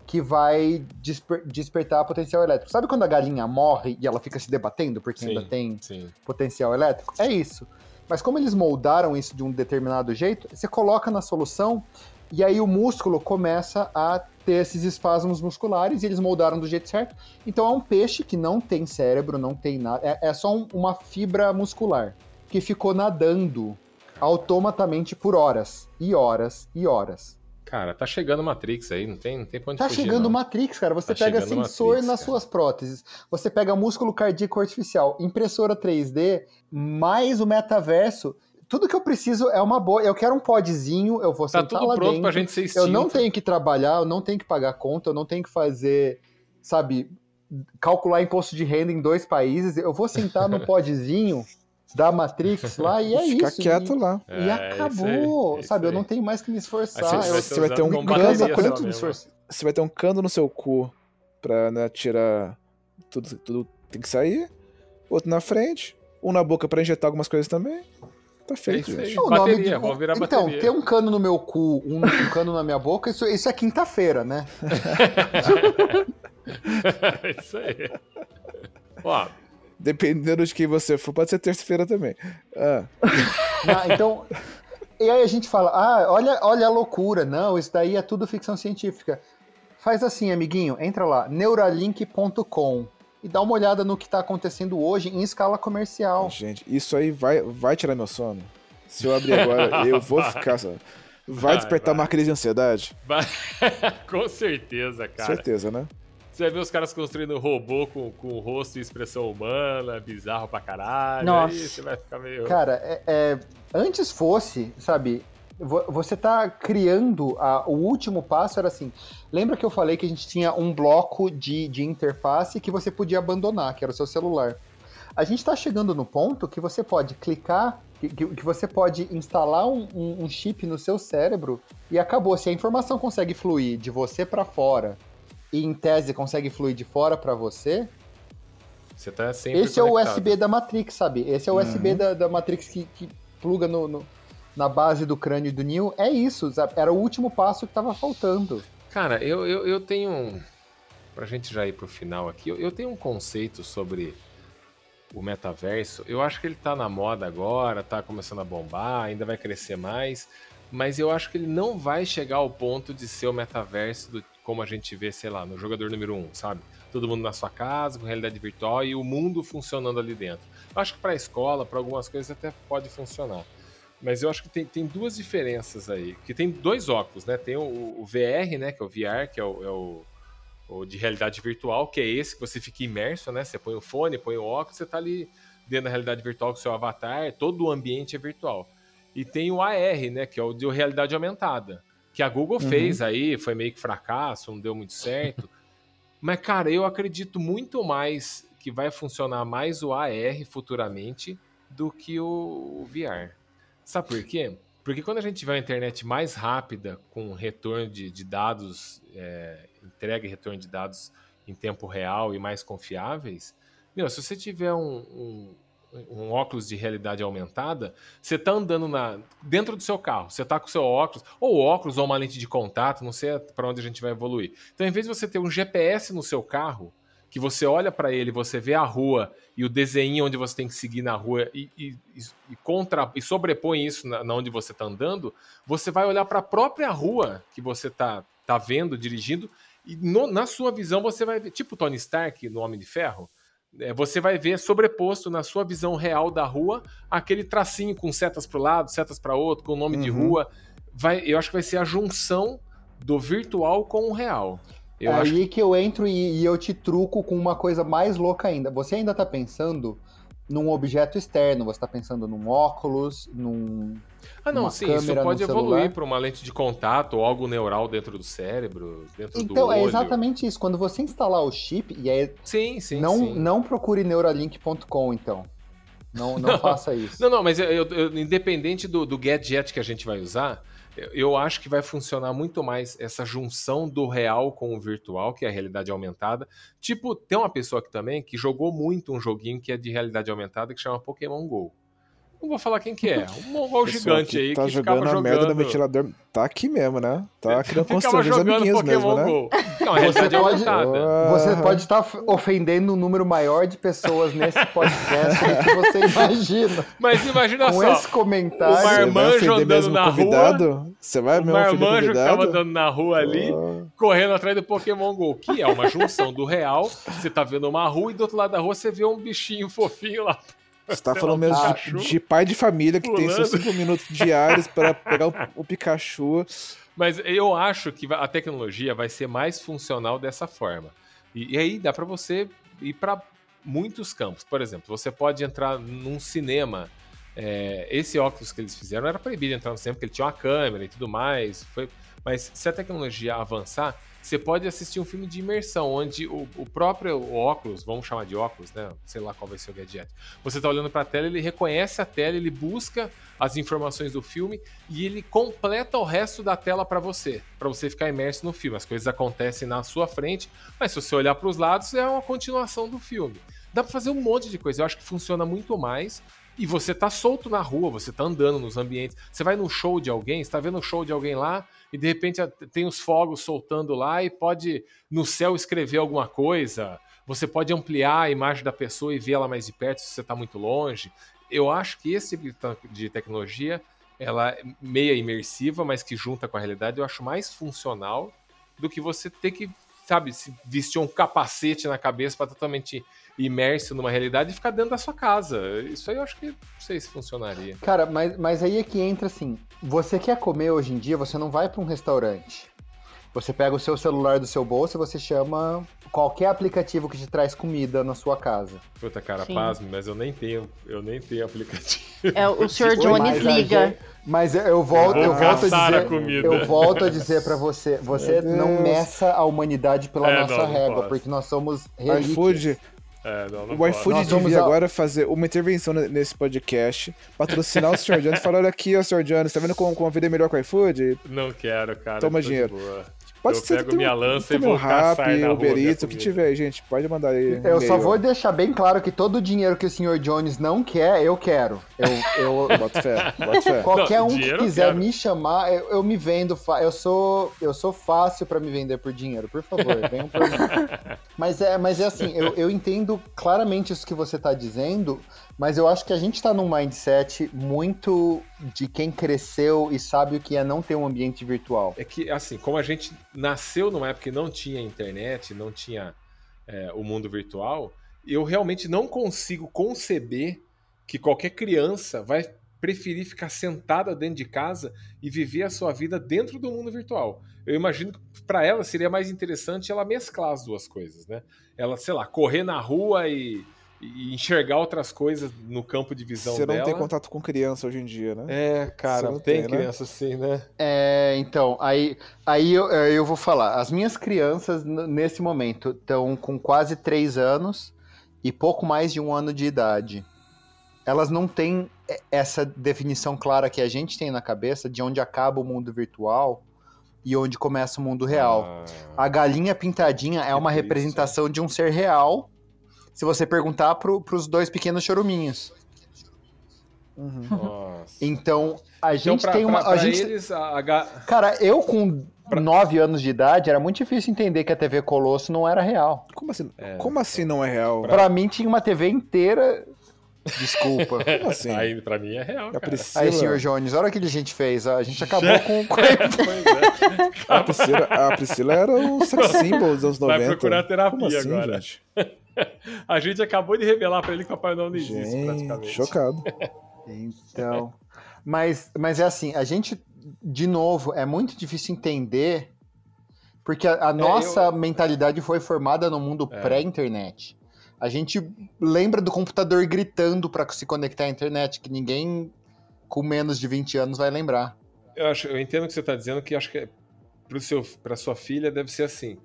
que vai desper- despertar potencial elétrico. Sabe quando a galinha morre e ela fica se debatendo porque Sim. ainda tem Sim. potencial elétrico? É isso. Mas como eles moldaram isso de um determinado jeito, você coloca na solução e aí o músculo começa a ter esses espasmos musculares e eles moldaram do jeito certo. Então é um peixe que não tem cérebro, não tem nada, é, é só um- uma fibra muscular que ficou nadando automaticamente por horas e horas e horas. Cara, tá chegando Matrix aí, não tem, não tem pra onde Tá fugir, chegando não. Matrix, cara. Você Tá pega sensor Matrix, nas cara. suas próteses. Você pega músculo cardíaco artificial, impressora 3D, mais o metaverso. Tudo que eu preciso é uma boa. Eu quero um podzinho, eu vou Tá sentar tudo lá pronto dentro. pra gente ser Eu extinto. não tenho que trabalhar, eu não tenho que pagar conta, eu não tenho que fazer, sabe, calcular imposto de renda em dois países. Eu vou sentar no podzinho da Matrix lá e é Ficar isso. quieto e, lá. e É, acabou, aí, sabe? Eu não tenho mais que me Aí esforçar. você, eu, você vai ter um cano quanto muito me esforçar. Você vai ter um cano no seu cu pra né, tirar tudo, tudo tem que sair. Outro na frente. Um na boca pra injetar algumas coisas também. Tá feito, É gente. Bateria, de- vamos virar Então, bateria. ter um cano no meu cu, um, um cano na minha boca, isso, isso é quinta-feira, né? Isso aí. Ó, Dependendo de quem você for, pode ser terça-feira também. Ah, Na- então. E aí a gente fala, ah, olha, olha a loucura. Não, isso daí é tudo ficção científica. Faz assim, amiguinho, entra lá, neuralink.com e dá uma olhada no que tá acontecendo hoje em escala comercial. gente, isso aí vai, vai tirar meu sono. Se eu abrir agora, eu vou ficar. Vai, Vai, despertar vai. uma crise de ansiedade? vai- com certeza, cara. Certeza, né? Você vai ver os caras construindo robô com, com rosto e expressão humana, bizarro pra caralho. Nossa. Aí você vai ficar meio. Cara, é- é, antes fosse, sabe, você tá criando, a- o último passo era assim, lembra que eu falei que a gente tinha um bloco de, de interface que você podia abandonar, que era o seu celular. A gente tá chegando no ponto que você pode clicar, que, que- você pode instalar um, um- um chip no seu cérebro e acabou. Se a informação consegue fluir de você pra fora e em tese consegue fluir de fora pra você, Você tá sempre. esse é o conectado. USB da Matrix, sabe? Esse é o Uhum. USB da, da Matrix que, que pluga no, no- na base do crânio do Neo. É isso, sabe? Era o último passo que tava faltando. Cara, eu, eu, eu tenho. um- Pra gente já ir pro final aqui, eu, eu tenho um conceito sobre o metaverso. Eu acho que ele tá na moda agora, tá começando a bombar, ainda vai crescer mais. Mas eu acho que ele não vai chegar ao ponto de ser o metaverso do, como a gente vê, sei lá, no jogador número um, sabe? Todo mundo na sua casa, com realidade virtual e o mundo funcionando ali dentro. Eu acho que pra escola, pra algumas coisas até pode funcionar. Mas eu acho que tem, tem duas diferenças aí. Que tem dois óculos, né? Tem o, o VR, né? Que é o VR, que é o, é o- o de realidade virtual, que é esse que você fica imerso, né? Você põe o fone, põe o óculos, você tá ali dentro da realidade virtual com o seu avatar, todo o ambiente é virtual. E tem o AR, né, que é o de realidade aumentada, que a Google Uhum. fez aí, foi meio que fracasso, não deu muito certo. Mas, cara, eu acredito muito mais que vai funcionar mais o AR futuramente do que o VR. Sabe por quê? Porque quando a gente tiver uma internet mais rápida, com retorno de, de dados, é, entrega e retorno de dados em tempo real e mais confiáveis, meu, se você tiver um, um, um óculos de realidade aumentada, você tá andando na, dentro do seu carro, você tá com o seu óculos, ou óculos ou uma lente de contato, não sei para onde a gente vai evoluir. Então, em vez de você ter um GPS no seu carro, que você olha para ele, você vê a rua e o desenho onde você tem que seguir na rua e, e, e, contra, e sobrepõe isso na, na onde você está andando, você vai olhar para a própria rua que você está tá vendo, dirigindo, e no, na sua visão você vai ver, tipo Tony Stark no Homem de Ferro, é, você vai ver sobreposto na sua visão real da rua aquele tracinho com setas para o lado, setas para outro, com o nome de Uhum. rua. Vai, eu acho que vai ser a junção do virtual com o real. Eu é acho aí que eu entro e, e eu te truco com uma coisa mais louca ainda. Você ainda tá pensando num objeto externo, você tá pensando num óculos, num. Ah, não, sim, isso câmera pode no evoluir para uma lente de contato ou algo neural dentro do cérebro, dentro do Então, é exatamente isso. Quando você instalar o chip, e aí Sim, sim, não, sim. não procure neuralink.com, então. Não, não, Não. faça isso. Não, não, mas eu- eu- independente do, do gadget que a gente vai usar, eu, acho que vai funcionar muito mais essa junção do real com o virtual, que é a realidade aumentada. Tipo, tem uma pessoa aqui também que jogou muito um joguinho que é de realidade aumentada que chama Pokémon GO. Não vou falar quem que é, um mongol gigante que aí tá que jogando ficava a merda do jogando... ventilador. Tá aqui mesmo, né? Tá criando Ficava constrangendo os jogando amiguinhos Pokémon mesmo, né? Não, a Você pode-. Você pode estar ofendendo um número maior de pessoas nesse podcast do que você imagina. Mas imagina Com só, esse comentário. o marmanjo andando na o rua, convidado? Você vai o mesmo ofender o marmanjo que tava convidado? andando na rua ali, Ah. correndo atrás do Pokémon GO, que é uma junção do real. Você tá vendo uma rua e do outro lado da rua você vê um bichinho fofinho lá. Você tá falando mesmo de, de pai de família que tem seus pulando. 5 minutos diários para pegar o, o Pikachu. Mas eu acho que a tecnologia vai ser mais funcional dessa forma. E, e aí dá pra você ir pra muitos campos. Por exemplo, você pode entrar num cinema. é, esse óculos que eles fizeram era proibido entrar no cinema porque ele tinha uma câmera e tudo mais. Foi, mas se a tecnologia avançar, você pode assistir um filme de imersão, onde o, o próprio óculos, vamos chamar de óculos, né? Sei lá qual vai ser o gadget. Você tá olhando pra tela, ele reconhece a tela, ele busca as informações do filme e ele completa o resto da tela pra você, Pra você ficar imerso no filme. As coisas acontecem na sua frente, mas se você olhar pros lados, é uma continuação do filme. Dá pra fazer um monte de coisa. Eu acho que funciona muito mais. E você tá solto na rua, você tá andando nos ambientes. Você vai no show de alguém, você tá vendo o show de alguém lá, e de repente tem os fogos soltando lá e pode no céu escrever alguma coisa. Você pode ampliar a imagem da pessoa e ver ela mais de perto se você está muito longe. Eu acho que esse tipo de tecnologia, ela é meia imersiva, mas que junta com a realidade, eu acho mais funcional do que você ter que, sabe, se vestir um capacete na cabeça para totalmente imerso numa realidade e ficar dentro da sua casa. Isso aí eu acho que não sei se funcionaria. Cara, mas, mas aí é que entra assim: você quer comer hoje em dia, você não vai para um restaurante. Você pega o seu celular do seu bolso e você chama qualquer aplicativo que te traz comida na sua casa. Puta cara, Sim. pasme, mas eu nem tenho, eu nem tenho aplicativo. É, o Sr. Jones liga. Mas eu volto, Eu eu vou volto a caçar a dizer, comida. eu volto a dizer para você, você Meu não meça a humanidade pela É, nossa não, não régua, posso. porque nós somos relíquias. É, não, não o iFood devia a- agora fazer uma intervenção ne- nesse podcast, patrocinar o Sr. Jones e falar: olha aqui, ó, Sr. Jones, tá vendo como, como a vida é melhor com o iFood? Não quero, cara. Toma dinheiro. Pode eu ser pego minha um- lança e vou Rap, Uber Eats, o que tiver gente. Pode mandar aí. Eu só vou deixar bem claro que todo o dinheiro que o Sr. Jones não quer, eu quero. Eu, eu, Bota fé, bota fé. Qualquer Não, um que quiser me chamar, eu, eu me vendo. fa- Eu sou, eu sou fácil pra me vender por dinheiro, por favor, venham por mim. Mas é, mas é assim, eu, eu entendo claramente isso que você tá dizendo, mas eu acho que a gente tá num mindset muito de quem cresceu e sabe o que é não ter um ambiente virtual. É que, assim, como a gente nasceu numa época que não tinha internet, não tinha é, o mundo virtual, eu realmente não consigo conceber que qualquer criança vai preferir ficar sentada dentro de casa e viver a sua vida dentro do mundo virtual. Eu imagino que para ela seria mais interessante ela mesclar as duas coisas, né? Ela, sei lá, correr na rua e, e enxergar outras coisas no campo de visão Você não dela. tem contato com criança hoje em dia, né? É, Você cara, não tem, tem, né? criança assim, né? É, então, aí, aí eu, eh, eu vou falar. As minhas crianças, nesse momento, estão com quase três anos e pouco mais de um ano de idade. Elas não têm essa definição clara que a gente tem na cabeça de onde acaba o mundo virtual e onde começa o mundo real. Ah, A galinha pintadinha é Que uma triste. representação de um ser real. Se você perguntar pro, pros dois pequenos choruminhos. Uhum. nossa. Então, a Então, gente pra, tem uma. pra- a pra gente eles, a, a Cara, eu com 9 anos de idade, era muito difícil entender que a TV Colosso não era real. Como assim? É. Como assim não é real? Pra mim tinha uma TV inteira. Desculpa. Como assim? Aí, pra mim é real, A cara. Priscila, Aí, senhor Jones, olha o que a gente fez. A gente acabou com. é. a, Priscila, a Priscila era o sex symbol dos anos 90. Vai procurar terapia Como assim, agora. gente? A gente acabou de revelar pra ele que o Papai Noel não existe, Gente, praticamente. chocado. Então. Mas, mas é assim, a gente, de novo, é muito difícil entender. Porque a, a nossa mentalidade foi formada no mundo É. pré-internet. A gente lembra do computador gritando pra se conectar à internet, que ninguém com menos de 20 anos vai lembrar. Eu, acho, eu entendo o que você está dizendo, que acho que é, pra sua filha deve ser assim.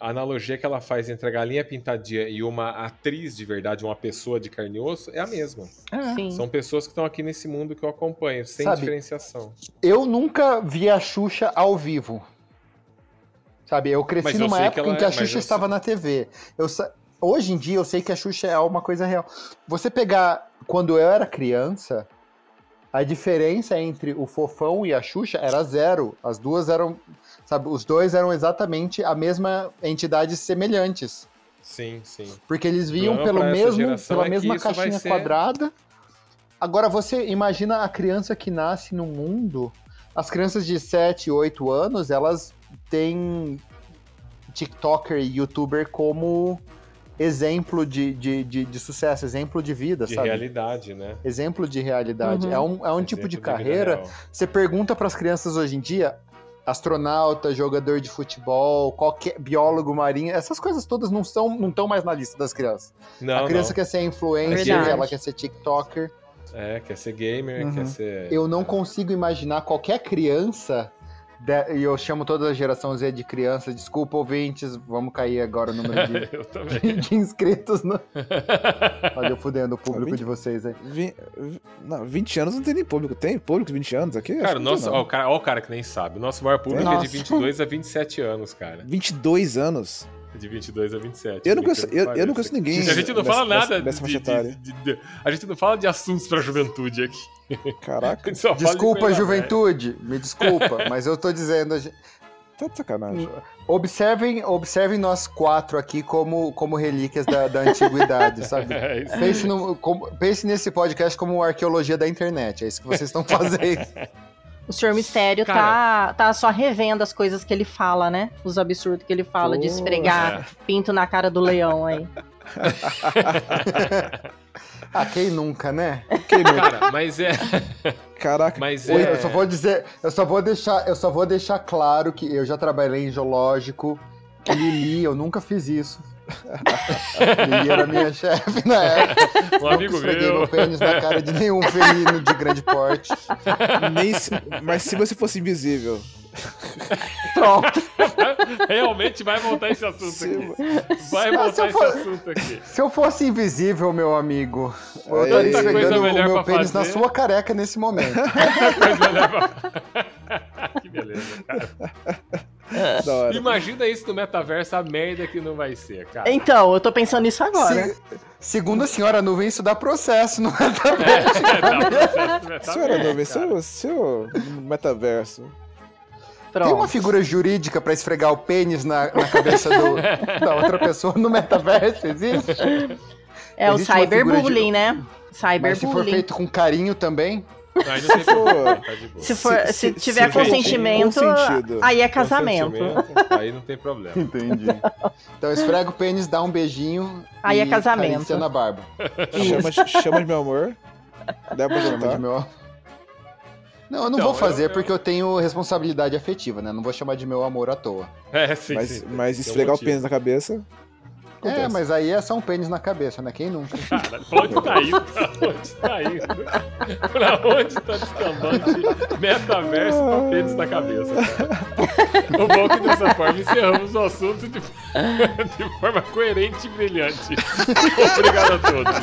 A analogia que ela faz entre a galinha pintadinha e uma atriz de verdade, uma pessoa de carne e osso, é a mesma. Sim. São pessoas que estão aqui nesse mundo que eu acompanho, sem Sabe, diferenciação. Eu nunca vi a Xuxa ao vivo. Sabe, eu cresci eu numa sei que época ela em que a é- mas Xuxa eu estava na TV. Eu sa- Hoje em dia eu sei que a Xuxa é uma coisa real. Você pegar quando eu era criança, a diferença entre o Fofão e a Xuxa era zero. As duas eram, sabe, os dois eram exatamente a mesma entidade semelhantes. Sim, sim. Porque eles viam problema pelo mesmo, pela é mesma caixinha ser- quadrada. Agora você imagina a criança que nasce no mundo. As crianças de 7, 8 anos, elas têm TikToker e YouTuber como exemplo de, de, de, de sucesso, exemplo de vida, De sabe? realidade, né? Exemplo de realidade. Uhum. É um, é um Exemplo tipo de carreira. Você pergunta para as crianças hoje em dia, astronauta, jogador de futebol, qualquer biólogo marinho, essas coisas todas não estão não estão mais na lista das crianças. Não, a criança não. quer ser influencer, Verdade. ela quer ser TikToker. É, quer ser gamer, Uhum. quer ser. Eu não consigo imaginar qualquer criança e eu chamo toda a geração Z de criança. Desculpa, ouvintes, vamos cair agora o número de, Eu também. de, de inscritos. No... Olha, eu fudendo o público vinte- de vocês aí. Vi- vi- Não, 20 anos não tem nem público. Tem público de 20 anos aqui? Cara, nosso, ó, não. o cara, ó o cara que nem sabe. O nosso maior público é de Nossa. 22 a 27 anos, cara. 22 anos? De 22 a 27. Eu não conheço, eu, eu não conheço ninguém. A gente não dessa- fala nada dessa de, de- de- A gente não fala de assuntos pra juventude aqui. Caraca, Desculpa, coisa juventude, me desculpa, mas eu tô dizendo. tá de sacanagem. Observem, observem nós quatro aqui como, como relíquias da, da antiguidade, sabe? É isso. Pense, no- como- pense nesse podcast como arqueologia da internet. É isso que vocês estão fazendo. O Senhor Mistério Cara. tá, tá só revendo as coisas que ele fala, né? Os absurdos que ele fala, de esfregar pinto na cara do leão aí. ah, quem nunca, né? Quem não- Cara, mas é. Caraca, Mas é. Eu só vou dizer, eu só vou deixar, eu só vou deixar claro que eu já trabalhei em zoológico. Lili, eu nunca fiz isso. Lili era minha chefe na época. Um amigo esfreguei meu. meu pênis na cara de nenhum felino de grande porte. nem se- mas se você fosse invisível. Pronto. Realmente vai voltar esse assunto se- aqui. Vai voltar esse for- assunto aqui. Se eu fosse invisível, meu amigo, eu estaria coisa esfregando o meu pênis na fazer. sua careca nesse momento. Que beleza, cara. Imagina isso no metaverso, a merda que não vai ser, cara. Então, eu tô pensando nisso agora. Se- segundo a senhora Nuvem, isso dá processo, não é? É, dá um processo do metaverso, Senhora Nuvem, seu, seu metaverso. Tem uma Pronto. figura jurídica pra esfregar o pênis na, na cabeça do- da outra pessoa no metaverso? Existe? É o existe figura cyberbullying, né? Mas se for Cyberbullying. feito com carinho também. Aí não tem problema, tá de boa. Se, for, se, Se- se- tiver se consentimento, aí é casamento. Aí não tem problema. Entendi. Então esfrega o pênis, dá um beijinho. Aí é e casamento. na barba. Chama, de- chama de meu amor. Dá pra Chama de jantar. meu. Não, eu não Então, vou fazer eu- eu- porque eu tenho responsabilidade afetiva, né? Não vou chamar de meu amor à toa. É, sim, Mas, sim. mas um esfregar o pênis na cabeça. Acontece. É, mas aí é só um pênis na cabeça, né? Quem nunca? Cara, pra onde tá indo? Pra onde tá indo? Pra onde tá descambando de metaverso pra pênis na cabeça? cara? O bom é que dessa forma encerramos o assunto de, de forma coerente e brilhante. Obrigado a todos.